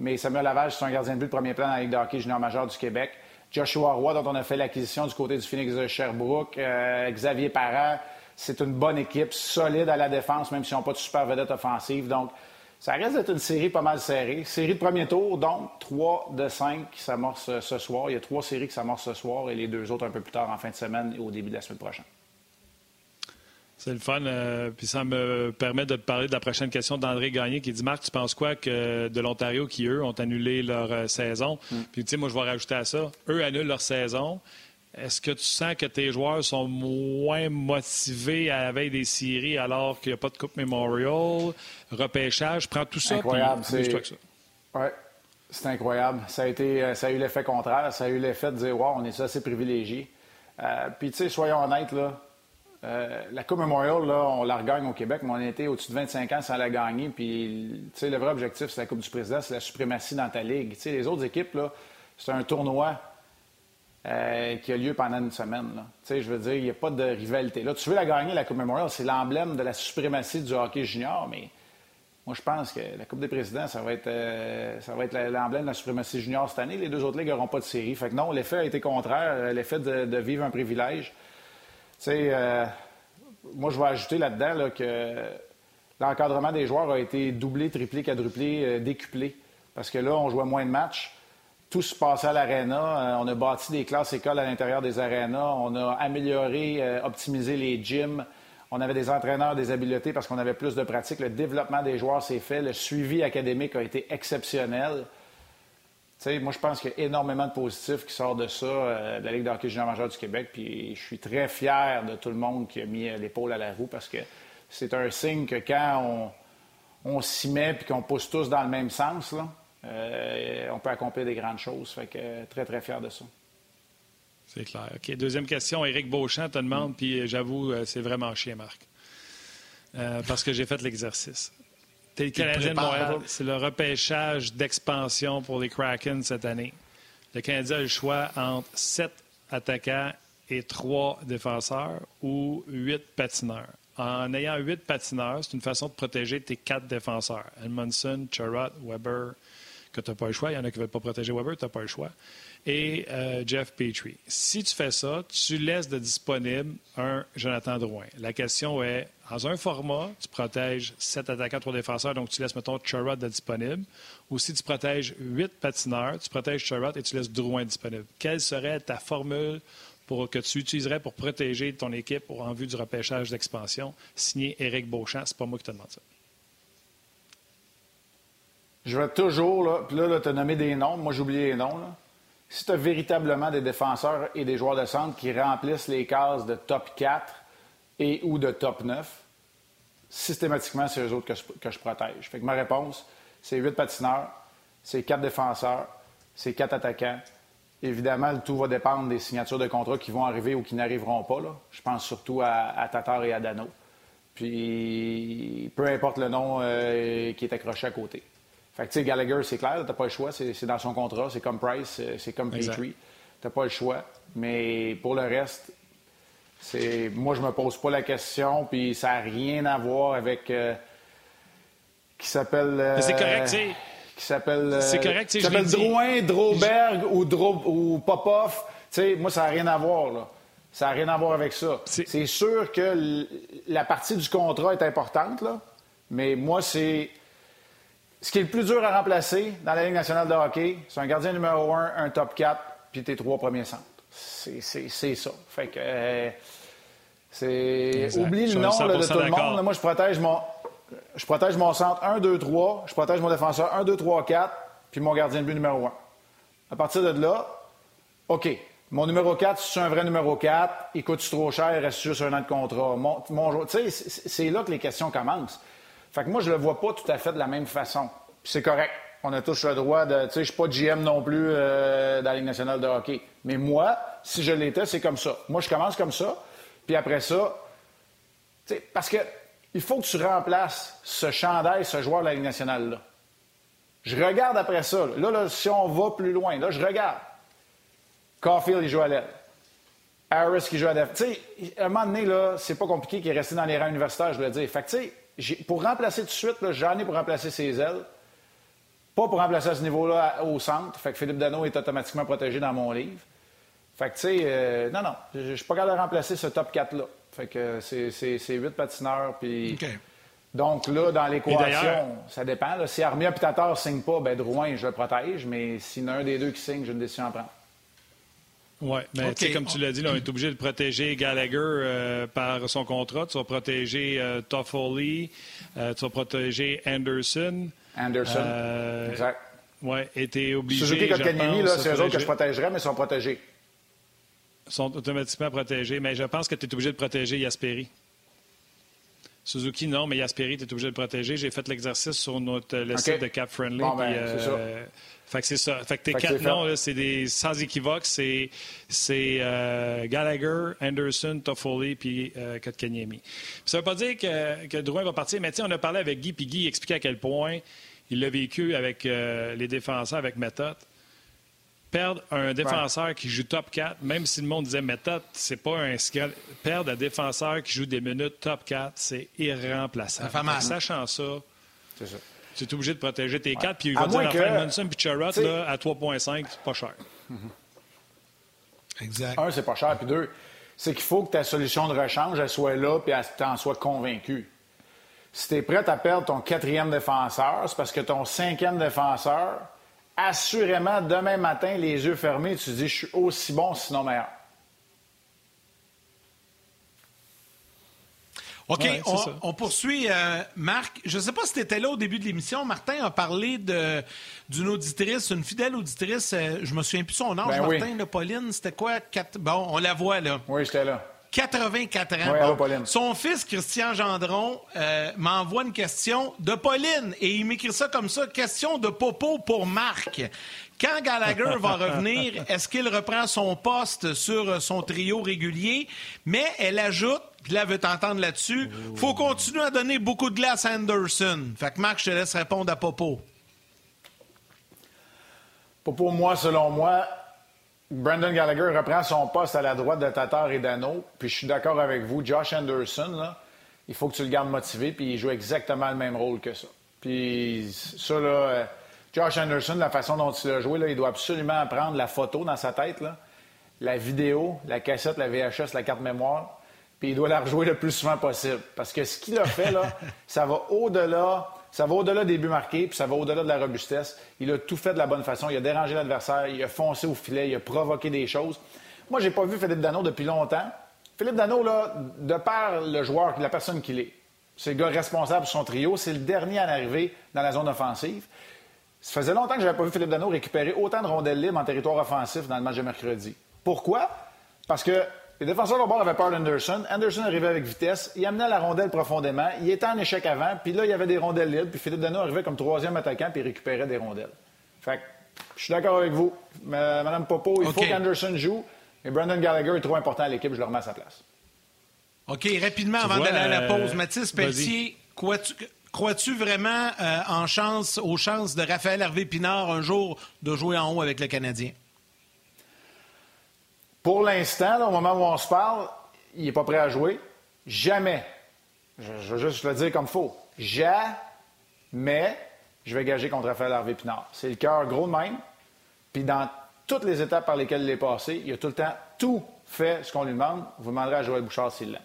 Mais Samuel Lavaille, c'est un gardien de but de premier plan dans la Ligue de hockey junior majeur du Québec. Joshua Roy, dont on a fait l'acquisition du côté du Phoenix de Sherbrooke. Euh, Xavier Parent, c'est une bonne équipe, solide à la défense, même s'ils n'ont pas de super vedette offensive. Donc, ça reste d'être une série pas mal serrée. Série de premier tour, donc 3 de 5 qui s'amorcent ce soir. Il y a trois séries qui s'amorcent ce soir et les deux autres un peu plus tard en fin de semaine et au début de la semaine prochaine. C'est le fun. Euh, puis ça me permet de te parler de la prochaine question d'André Gagné qui dit Marc, tu penses quoi que de l'Ontario qui, eux, ont annulé leur euh, saison? Mm. Puis, tu sais, moi, je vais rajouter à ça eux annulent leur saison. Est-ce que tu sens que tes joueurs sont moins motivés à la veille des séries alors qu'il n'y a pas de Coupe Memorial, repêchage? Prends tout ça. Incroyable. C'est ouais. C'est incroyable. Ça a, été, euh, ça a eu l'effet contraire. Ça a eu l'effet de dire Wow, on est assez privilégiés. puis, tu sais, soyons honnêtes, là, euh, la Coupe Memorial, là, on la regagne au Québec, mais on été au-dessus de 25 ans sans la gagner. Puis, le vrai objectif, c'est la Coupe du Président, c'est la suprématie dans ta ligue. les autres équipes, là, c'est un tournoi euh, qui a lieu pendant une semaine. Je veux dire, il n'y a pas de rivalité. Là, tu veux la gagner, la Coupe Memorial, c'est l'emblème de la suprématie du hockey junior, mais moi, je pense que la Coupe des Présidents, ça va être, euh, ça va être l'emblème de la suprématie junior cette année. Les deux autres ligues n'auront pas de série. Fait que non, l'effet a été contraire, l'effet de vivre un privilège. Euh, moi, je vais ajouter là-dedans que l'encadrement des joueurs a été doublé, triplé, quadruplé, euh, décuplé. Parce que là, on jouait moins de matchs. Tout se passait à l'aréna. Euh, on a bâti des classes écoles à l'intérieur des arénas. On a amélioré, optimisé les gyms. On avait des entraîneurs, des habiletés parce qu'on avait plus de pratique. Le développement des joueurs s'est fait. Le suivi académique a été exceptionnel moi, je pense qu'il y a énormément de positifs qui sortent de ça, euh, de la Ligue de hockey junior majeur du Québec. Puis je suis très fier de tout le monde qui a mis euh, l'épaule à la roue parce que c'est un signe que quand on, s'y met et qu'on pousse tous dans le même sens, euh, on peut accomplir des grandes choses. Fait que très, très fier de ça. C'est clair. OK. Deuxième question. Éric Beauchamp te demande, puis j'avoue, c'est vraiment chien, Marc. parce que j'ai fait l'exercice. C'est le Canadien de Montréal. C'est le repêchage d'expansion pour les Kraken cette année. Le Canadien a le choix entre sept attaquants et trois défenseurs ou huit patineurs. En ayant huit patineurs, c'est une façon de protéger tes quatre défenseurs. Edmondson, Charrot, Weber, que tu n'as pas le choix. Il y en a qui ne veulent pas protéger Weber, tu n'as pas le choix et euh, Jeff Petrie. Si tu fais ça, tu laisses de disponible un Jonathan Drouin. La question est, dans un format, tu protèges sept attaquants, trois défenseurs, donc tu laisses, mettons, Charrot de disponible. Ou si tu protèges huit patineurs, tu protèges Charrot et tu laisses Drouin disponible. Quelle serait ta formule pour, que tu utiliserais pour protéger ton équipe en vue du repêchage d'expansion? Signé Éric Beauchamp, c'est pas moi qui te demande ça. Je vais toujours, là, puis là, tu as nommé des noms. Moi, j'ai oublié les noms. Si tu as véritablement des défenseurs et des joueurs de centre qui remplissent les cases de top 4 et ou de top 9, systématiquement, c'est eux autres que je, protège. Fait que ma réponse, c'est 8 patineurs, c'est 4 défenseurs, c'est 4 attaquants. Évidemment, le tout va dépendre des signatures de contrats qui vont arriver ou qui n'arriveront pas. Je pense surtout à, Tatar et à Dano. Puis, peu importe le nom euh, qui est accroché à côté. Fait que, tu sais, Gallagher, c'est clair, t'as pas le choix. C'est dans son contrat. C'est comme Price, c'est comme Petrie. T'as pas le choix. Mais pour le reste, c'est moi, je me pose pas la question. Puis ça n'a rien à voir avec. Euh, qui s'appelle. c'est correct, tu Qui s'appelle. c'est correct, Qui s'appelle Drouin, Droberg ou, Dro ou Popov. Tu sais, moi, ça n'a rien à voir, là. Ça n'a rien à voir avec ça. C'est sûr que la partie du contrat est importante, là. Mais moi, c'est ce qui est le plus dur à remplacer dans la Ligue nationale de hockey, c'est un gardien numéro un, un top 4, puis tes trois premiers centres. C'est ça. Fait que. Euh, c'est. Oublie le nom de tout le monde. moi, je protège mon. Je protège mon centre 1, 2, 3. Je protège mon défenseur 1, 2, 3, 4. Puis mon gardien de but numéro 1. À partir de là, OK. Mon numéro 4, c'est un vrai numéro 4. Il coûte trop cher, il reste juste un an de contrat? Mon, mon tu sais, c'est là que les questions commencent. Fait que moi, je le vois pas tout à fait de la même façon. c'est correct. On a tous le droit de. Tu sais, je suis pas GM non plus euh, dans la Ligue nationale de hockey. Mais moi, si je l'étais, c'est comme ça. Moi, je commence comme ça. Puis après ça, tu sais, parce que il faut que tu remplaces ce chandail, ce joueur de la Ligue nationale là. Je regarde après ça. Là, si on va plus loin, là, je regarde. Caulfield, il joue à l'aile. Harris qui joue à l'aile. Tu sais, à un moment donné, là, c'est pas compliqué qu'il est resté dans les rangs universitaires, je veux dire. Fait que, tu sais, pour remplacer tout de suite, j'en ai pour remplacer ses ailes. Pas pour remplacer à ce niveau-là au centre. Fait que Philippe Dano est automatiquement protégé dans mon livre. Fait que, tu sais, euh, non, non, je suis pas capable de remplacer ce top 4-là. Fait que c'est huit patineurs. Puis. Donc là, dans l'équation, ça dépend. Si Armia et Tatar ne signent pas, ben Drouin, je le protège. Mais s'il y en a un des deux qui signe, j'ai une décision à prendre. Oui, mais comme tu l'as dit, on est obligé de protéger Gallagher euh, par son contrat. Tu vas protéger euh, Toffoli, euh, tu vas protéger Anderson. Anderson, exact. Oui, et tu es obligé. Suzuki Kotkaniemi, c'est eux autres que je protégerais, mais ils sont protégés. Ils sont automatiquement protégés, mais je pense que tu es obligé de protéger Yasperi. Suzuki, non, mais Yasperi, tu es obligé de protéger. J'ai fait l'exercice sur notre, le site de Cap Friendly. Bon, ben, c'est ça. Fait que c'est ça. Fait que tes quatre noms, c'est des sans équivoque, c'est euh, Gallagher, Anderson, Toffoli puis euh, Kotkaniemi. Ça ne veut pas dire que, que Drouin va partir, mais on a parlé avec Guy, puis Guy expliquait à quel point il l'a vécu avec euh, les défenseurs, avec méthode. Perdre un défenseur qui joue top 4, même si le monde disait méthode, c'est pas un Perdre un défenseur qui joue des minutes top 4, c'est irremplaçable. Mal. Sachant ça. Tu es obligé de protéger tes quatre. Puis il va dire que... enfin, Munson puis Charrot, là, à 3,5, c'est pas cher. Exact. Un, c'est pas cher. Puis deux, c'est qu'il faut que ta solution de rechange, elle soit là puis tu en sois convaincu. Si tu es prêt à perdre ton quatrième défenseur, c'est parce que ton cinquième défenseur, assurément, demain matin, les yeux fermés, tu te dis, je suis aussi bon, sinon meilleur. OK, on, poursuit. Euh, Marc, je ne sais pas si tu étais là au début de l'émission. Martin a parlé d'une auditrice, une fidèle auditrice. Euh, je me souviens plus son âge, ben Martin, oui. Pauline. C'était quoi? Bon, on la voit, là. Oui, j'étais là. 84 ans. Son fils, Christian Gendron, euh, m'envoie une question de Pauline et il m'écrit ça comme ça question de Popo pour Marc. Quand Gallagher va (laughs) revenir, est-ce qu'il reprend son poste sur son trio régulier? Mais elle ajoute, puis là, veut t'entendre là-dessus, faut continuer à donner beaucoup de glace à Anderson. Fait que Marc, je te laisse répondre à Popo. Popo, moi, selon moi, Brandon Gallagher reprend son poste à la droite de Tatar et Dano. Puis je suis d'accord avec vous, Josh Anderson, là, il faut que tu le gardes motivé, puis il joue exactement le même rôle que ça. Puis ça, là, euh, Josh Anderson, la façon dont il a joué, là, il doit absolument prendre la photo dans sa tête, là, la vidéo, la cassette, la VHS, la carte mémoire, puis il doit la rejouer le plus souvent possible. Parce que ce qu'il a fait, là, (laughs) ça va au-delà. Ça va au-delà des buts marqués, puis ça va au-delà de la robustesse. Il a tout fait de la bonne façon. Il a dérangé l'adversaire, il a foncé au filet, il a provoqué des choses. Moi, j'ai pas vu Philippe Dano depuis longtemps. Philippe Dano, là, de par le joueur, la personne qu'il est, c'est le gars responsable de son trio. C'est le dernier à arriver dans la zone offensive. Ça faisait longtemps que je n'avais pas vu Philippe Dano récupérer autant de rondelles libres en territoire offensif dans le match de mercredi. Pourquoi? Parce que les défenseurs de bord avaient peur d'Anderson. Anderson arrivait avec vitesse. Il amenait la rondelle profondément. Il était en échec avant. Puis là, il y avait des rondelles libres. Puis Philippe Dano arrivait comme troisième attaquant puis il récupérait des rondelles. Fait je suis d'accord avec vous. Madame Popo, il faut qu'Anderson joue. Et Brandon Gallagher est trop important à l'équipe. Je le remets à sa place. OK, rapidement, avant d'aller à la pause, Mathis Pelletier, crois-tu vraiment euh, en chance, aux chances de Raphaël Hervé Pinard un jour de jouer en haut avec le Canadien? Pour l'instant, au moment où on se parle, il n'est pas prêt à jouer. Jamais. Je, veux juste le dire comme faux. Jamais je vais gager contre Raphaël Harvey Pinard. C'est le cœur gros de même. Puis dans toutes les étapes par lesquelles il est passé, il a tout le temps tout fait ce qu'on lui demande. Vous demanderez à Joël Bouchard s'il l'a.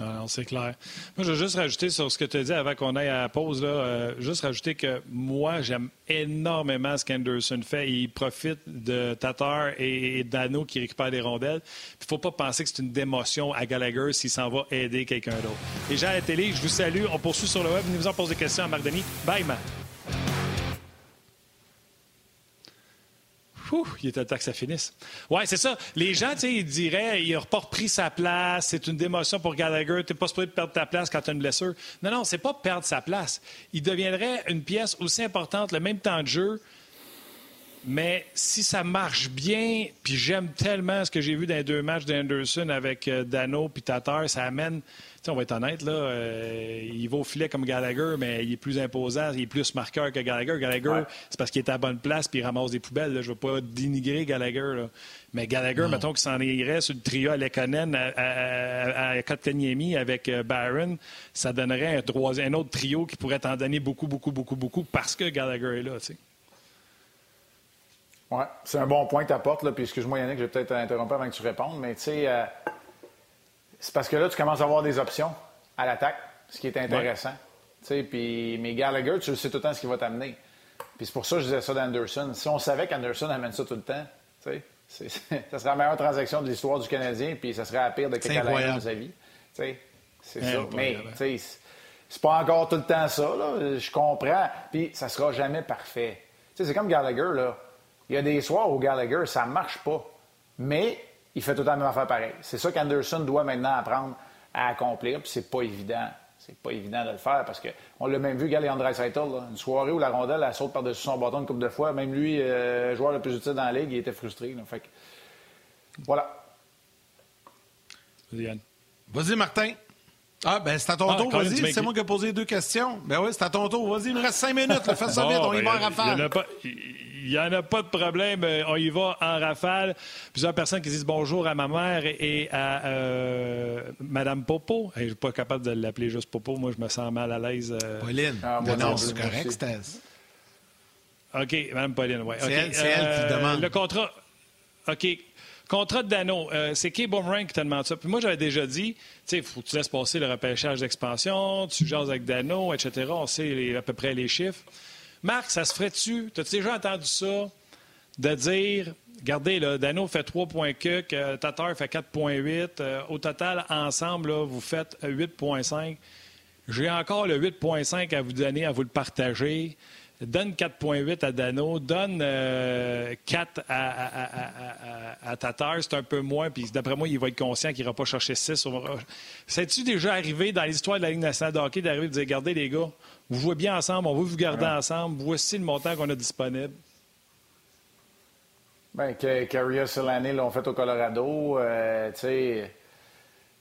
Ah c'est clair. Moi, je veux juste rajouter sur ce que tu as dit avant qu'on aille à la pause. Là, euh, juste rajouter que moi, j'aime énormément ce qu'Anderson fait. Il profite de Tatar et, Dano qui récupèrent des rondelles. Il ne faut pas penser que c'est une démotion à Gallagher s'il s'en va aider quelqu'un d'autre. Les gens à la télé, je vous salue. On poursuit sur le web. Venez vous en des questions à Marc Denis. Bye, man. Il était temps que ça finisse. Oui, c'est ça. Les gens, ils diraient, il n'a pas repris sa place, c'est une démotion pour Gallagher, tu n'es pas supposé perdre ta place quand tu as une blessure. Non, non, c'est pas perdre sa place. Il deviendrait une pièce aussi importante, le même temps de jeu, mais si ça marche bien, puis j'aime tellement ce que j'ai vu dans les deux matchs d'Anderson avec euh, Dano puis Tatar, ça amène on va être honnête, là, euh, il va au filet comme Gallagher, mais il est plus imposant, il est plus marqueur que Gallagher. Gallagher, c'est parce qu'il est à bonne place puis il ramasse des poubelles. Je ne veux pas dénigrer Gallagher. Mais Gallagher, mettons qu'il s'en irait sur le trio à Lekonen, à, à, à, avec euh, Barron, ça donnerait un, un, autre trio qui pourrait t'en donner beaucoup, beaucoup, beaucoup, beaucoup parce que Gallagher est là. Oui, c'est un bon point que tu apportes. Puis excuse-moi, Yannick, je vais peut-être t'interrompre avant que tu répondes, mais tu sais. Euh, c'est parce que là, tu commences à avoir des options à l'attaque, ce qui est intéressant. Puis, mais Gallagher, tu sais tout le temps ce qu'il va t'amener. Puis c'est pour ça que je disais ça d'Anderson. Si on savait qu'Anderson amène ça tout le temps, ça serait la meilleure transaction de l'histoire du Canadien, puis ça serait la pire de quelqu'un dans sa vie. C'est ça. Mais c'est pas encore tout le temps ça. Là. Je comprends. Puis ça sera jamais parfait. C'est comme Gallagher. Là. Il y a des soirs où Gallagher, ça marche pas. Mais il fait tout la même affaire pareil. C'est ça qu'Anderson doit maintenant apprendre à accomplir. Puis c'est pas évident. C'est pas évident de le faire parce qu'on l'a même vu, Gallagher Dreisaitl, une soirée où la rondelle, elle saute par-dessus son bâton une couple de fois. Même lui, euh, joueur le plus utile dans la ligue, il était frustré. Voilà. Vas-y, Martin. Ah, ben c'est à ton ah, tour, vas-y. C'est moi qui ai posé deux questions. Ben oui, c'est à ton tour. Vas-y, il nous reste cinq minutes. Fais ça vite, on y va en rafale. Il n'y en a pas de problème. Euh, on y va en rafale. Plusieurs personnes qui disent bonjour à ma mère et à euh, Madame Popo. je ne suis pas capable de l'appeler juste Popo. Moi, je me sens mal à l'aise. Euh... Pauline. Ah, non, c'est correct, OK, Mme Pauline, oui. C'est elle, elle, qui euh, demande. Le contrat. OK. Contrat de Dano, euh, c'est Kay Boomerang qui te demande ça? Puis moi, j'avais déjà dit, tu sais, faut que tu laisses passer le repêchage d'expansion, tu jases avec Dano, etc. On sait à peu près les chiffres. Marc, ça se ferait-tu? T'as-tu déjà entendu ça? De dire, regardez, Dano fait 3 points que, Tatar fait 4,8. Euh, au total, ensemble, vous faites 8,5. J'ai encore le 8,5 à vous donner, à vous le partager donne 4,8 à Dano, donne 4 euh, à, Tatar, c'est un peu moins, puis d'après moi, il va être conscient qu'il n'ira pas chercher 6. C'est-tu déjà arrivé dans l'histoire de la Ligue nationale de hockey d'arriver et de dire Regardez, les gars, vous jouez bien ensemble, on veut vous garder ensemble, voici le montant qu'on a disponible? Bien, Carrier Solani l'ont fait au Colorado. Euh, tu sais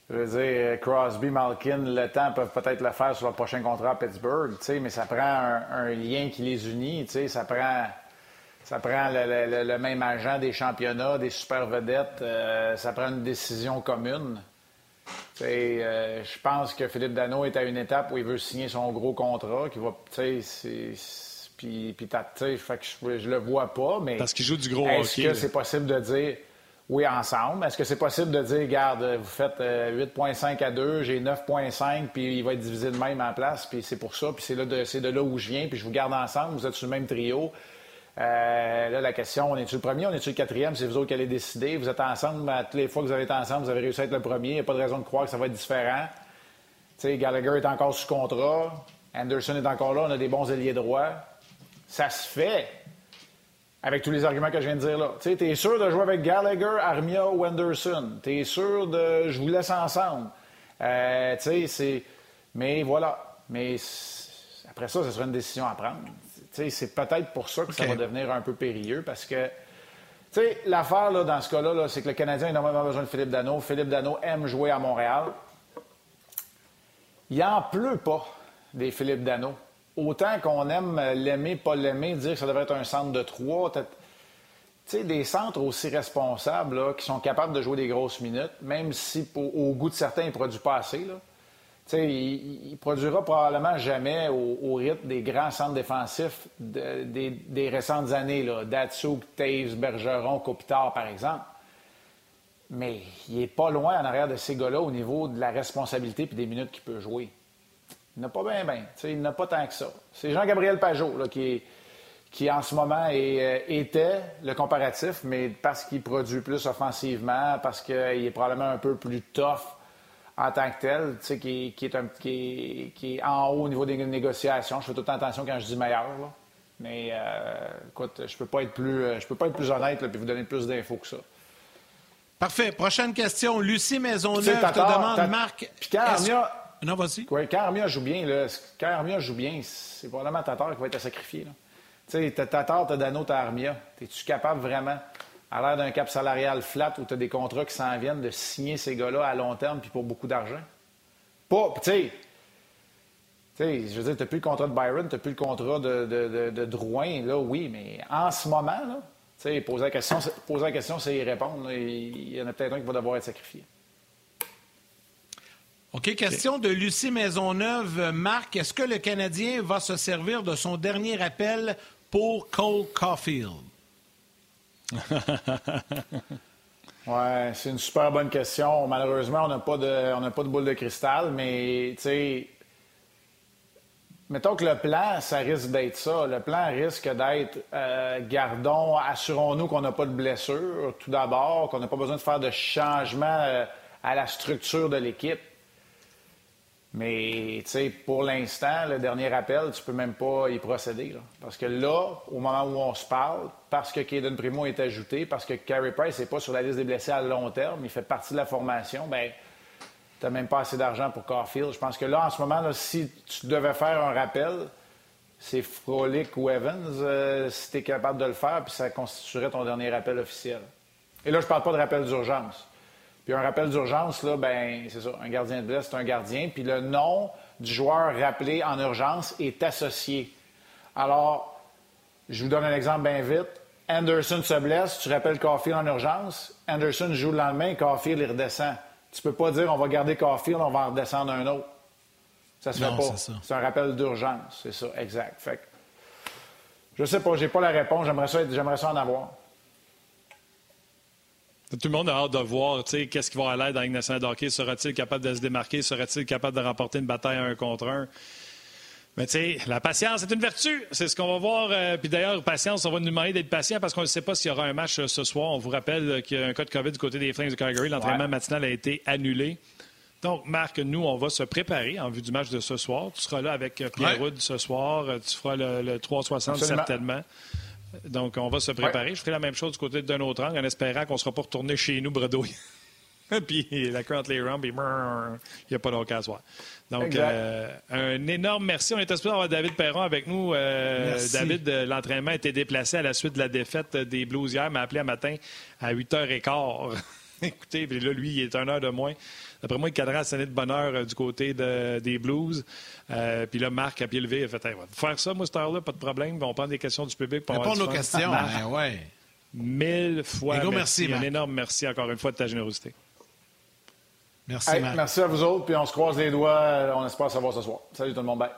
je veux dire, Crosby, Malkin, le temps peuvent peut-être le faire sur leur prochain contrat à Pittsburgh, mais ça prend un, lien qui les unit, ça prend, ça prend le, même agent des championnats, des super vedettes, euh, ça prend une décision commune. Euh, je pense que Philippe Dano est à une étape où il veut signer son gros contrat, qui va, puis, puis je, je le vois pas, mais parce qu'il joue du gros est-ce que c'est possible de dire oui, ensemble? Est-ce que c'est possible de dire, regarde, vous faites 8,5 euh, à 2, j'ai 9,5, puis il va être divisé de même en place, puis c'est pour ça, puis c'est, là de, c'est de là où je viens, puis je vous garde ensemble, vous êtes sur le même trio. Euh, là, la question, on est-tu le premier, on est-tu le quatrième, c'est vous autres qui allez décider. Vous êtes ensemble, ben, toutes les fois que vous avez été ensemble, vous avez réussi à être le premier, il n'y a pas de raison de croire que ça va être différent. Tu sais, Gallagher est encore sous contrat, Anderson est encore là, on a des bons alliés droits. Ça se fait. Avec tous les arguments que je viens de dire là. Tu es sûr de jouer avec Gallagher, Armia ou Anderson? Tu es sûr de. Je vous laisse ensemble? Euh, tu sais, c'est. Mais voilà. Mais après ça, ce sera une décision à prendre. C'est peut-être pour ça que ça va devenir un peu périlleux parce que. Tu sais, l'affaire là, dans ce cas-là, -là, c'est que le Canadien a énormément besoin de Philippe Dano. Philippe Dano aime jouer à Montréal. Il n'en pleut pas des Philippe Dano autant qu'on aime l'aimer, pas l'aimer, dire que ça devrait être un centre de trois, tu sais, des centres aussi responsables qui sont capables de jouer des grosses minutes, même si au goût de certains, ils ne produisent pas assez. Là. Il ne produira probablement jamais au, rythme des grands centres défensifs des, récentes années, là, Datsuk, Taves, Bergeron, Kopitar, par exemple. Mais il n'est pas loin en arrière de ces gars-là au niveau de la responsabilité et des minutes qu'il peut jouer. Il n'a pas bien, bien. Il n'a pas tant que ça. C'est Jean-Gabriel Pajot qui, en ce moment, euh, était le comparatif, mais parce qu'il produit plus offensivement, parce qu'il est probablement un peu plus tough en tant que tel, qui, qui, est un, qui, qui, est en haut au niveau des négociations. Je fais toute attention quand je dis meilleur. Mais euh, écoute, je peux pas être plus, euh, je peux pas être plus honnête et vous donner plus d'infos que ça. Parfait. Prochaine question. Lucie Maisonneuve te demande, Marc. Non, vas-y. quand Armia joue bien, là, quand Armia joue bien, c'est probablement Tatar qui va être à sacrifier. Tu sais, Tatar, t'as Dano, t'as Armia. Es-tu capable vraiment, à l'ère d'un cap salarial flat où tu as des contrats qui s'en viennent, de signer ces gars-là à long terme puis pour beaucoup d'argent? Pas, tu sais, je veux dire, tu plus le contrat de Byron, tu plus le contrat de, de, de, Drouin, là, oui, mais en ce moment, là, tu sais, poser la question, poser la question, c'est y répondre. Il y en a peut-être un qui va devoir être sacrifié. OK, question de Lucie Maisonneuve. Marc, est-ce que le Canadien va se servir de son dernier appel pour Cole Caulfield? (laughs) oui, c'est une super bonne question. Malheureusement, on n'a pas, de, pas de boule de cristal, mais tu sais, mettons que le plan, ça risque d'être ça. Le plan risque d'être euh, gardons, assurons-nous qu'on n'a pas de blessure, tout d'abord, qu'on n'a pas besoin de faire de changement euh, à la structure de l'équipe. Mais, tu sais, pour l'instant, le dernier appel, tu peux même pas y procéder. Parce que là, au moment où on se parle, parce que Caden Primo est ajouté, parce que Carey Price n'est pas sur la liste des blessés à long terme, il fait partie de la formation, bien, tu n'as même pas assez d'argent pour Caulfield. Je pense que là, en ce moment, si tu devais faire un rappel, c'est Frolic ou Evans, euh, si tu es capable de le faire, puis ça constituerait ton dernier rappel officiel. Et là, je ne parle pas de rappel d'urgence. Puis un rappel d'urgence, là, ben, c'est ça, un gardien de blesse, c'est un gardien. Puis le nom du joueur rappelé en urgence est associé. Alors, je vous donne un exemple bien vite. Anderson se blesse, tu rappelles Caulfield en urgence. Anderson joue le lendemain, Caulfield, il redescend. Tu peux pas dire on va garder Caulfield, on va en redescendre un autre. Ça se fait pas. C'est un rappel d'urgence, c'est ça, exact. Fait que, je sais pas, j'ai pas la réponse, j'aimerais ça, ça en avoir. Tout le monde a hâte de voir qu'est-ce qui va aller dans la nationale Sera-t-il capable de se démarquer? Sera-t-il capable de remporter une bataille un contre un? Mais tu sais, la patience est une vertu. C'est ce qu'on va voir. Euh, puis d'ailleurs, patience, on va nous demander d'être patient parce qu'on ne sait pas s'il y aura un match euh, ce soir. On vous rappelle qu'il y a un cas de COVID du côté des Flames de Calgary. L'entraînement matinal a été annulé. Donc, Marc, nous, on va se préparer en vue du match de ce soir. Tu seras là avec euh, Pierre Wood ce soir. Tu feras le, 360 certainement. Donc, on va se préparer. Je ferai la même chose du côté d'un autre angle en espérant qu'on ne sera pas retourné chez nous bredouille. (laughs) puis la Currently Run, puis il n'y a pas soir. Donc, euh, un énorme merci. On est espéré avoir David Perron avec nous. Euh, David, euh, l'entraînement a été déplacé à la suite de la défaite des Blues hier, m'a appelé un matin à 8h15. (laughs) Écoutez, puis là, lui, il est une heure de moins. D'après moi, il cadra la de bonheur du côté des Blues. puis là, Marc, à pied levé, il a fait hey, faire ça, moi, cette heure-là, pas de problème. On prend des questions du public. Pour Répondre aux questions. Ben, ouais. Mille fois merci. merci un énorme merci encore une fois de ta générosité. Merci, Merci à vous autres, puis on se croise les doigts. On espère savoir ce soir. Salut tout le monde. Bye.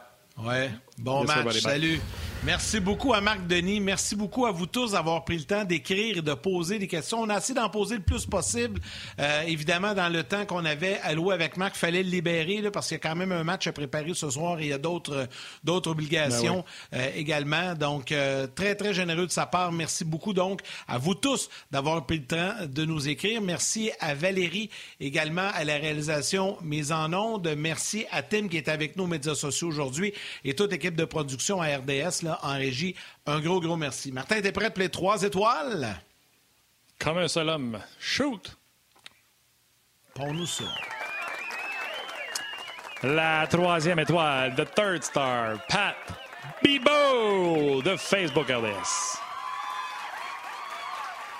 Ouais. Bon match. Salut. Merci beaucoup à Marc Denis. Merci beaucoup à vous tous d'avoir pris le temps d'écrire et de poser des questions. On a essayé d'en poser le plus possible. Euh, évidemment, dans le temps qu'on avait alloué avec Marc, il fallait le libérer là, parce qu'il y a quand même un match à préparer ce soir et il y a d'autres d'autres obligations ben euh, également. Donc, euh, très, très généreux de sa part. Merci beaucoup donc à vous tous d'avoir pris le temps de nous écrire. Merci à Valérie également à la réalisation mise en onde. Merci à Tim qui est avec nous aux médias sociaux aujourd'hui et toute équipe de production à RDS là, en régie. Un gros, gros merci. Martin, t'es prêt pour les trois étoiles? Comme un seul homme. Shoot! Pour nous ça. La troisième étoile, the third star, Pat Bibo de Facebook RDS.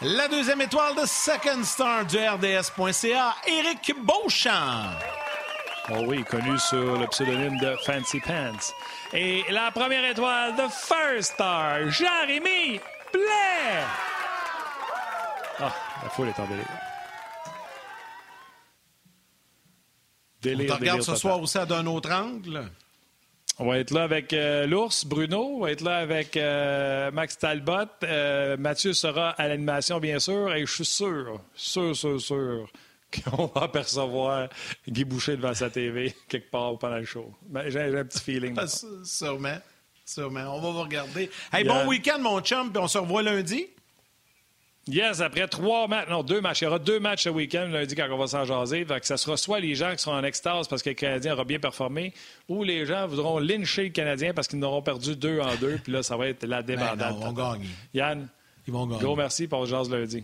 La deuxième étoile de Second Star du RDS.ca, Éric Beauchamp. Oh oui, connu sur le pseudonyme de Fancy Pants. Et la première étoile de First Star, Jérémy Blais. Ah, la foule est en délire. délire On te regarde ce soir aussi d'un autre angle. On va être là avec euh, l'ours, Bruno. On va être là avec euh, Max Talbot. Euh, Mathieu sera à l'animation, bien sûr. Et je suis sûr, sûr, sûr, sûr qu'on va apercevoir Guy Boucher devant sa TV quelque part pendant le show. Ben, j'ai un petit feeling. Ah, sûrement. Sûrement. On va vous regarder. Hey, bon week-end, mon chum, puis on se revoit lundi. Yes, après trois matchs, non, deux matchs. Il y aura deux matchs ce week-end, lundi, quand on va s'en jaser. que ça sera soit les gens qui seront en extase parce que le Canadien aura bien performé, ou les gens voudront lyncher le Canadien parce qu'ils n'auront perdu deux en deux. Puis là, ça va être la ben débandade. ils vont gagner. Yann, ils vont gagner. Gros merci pour le jase lundi.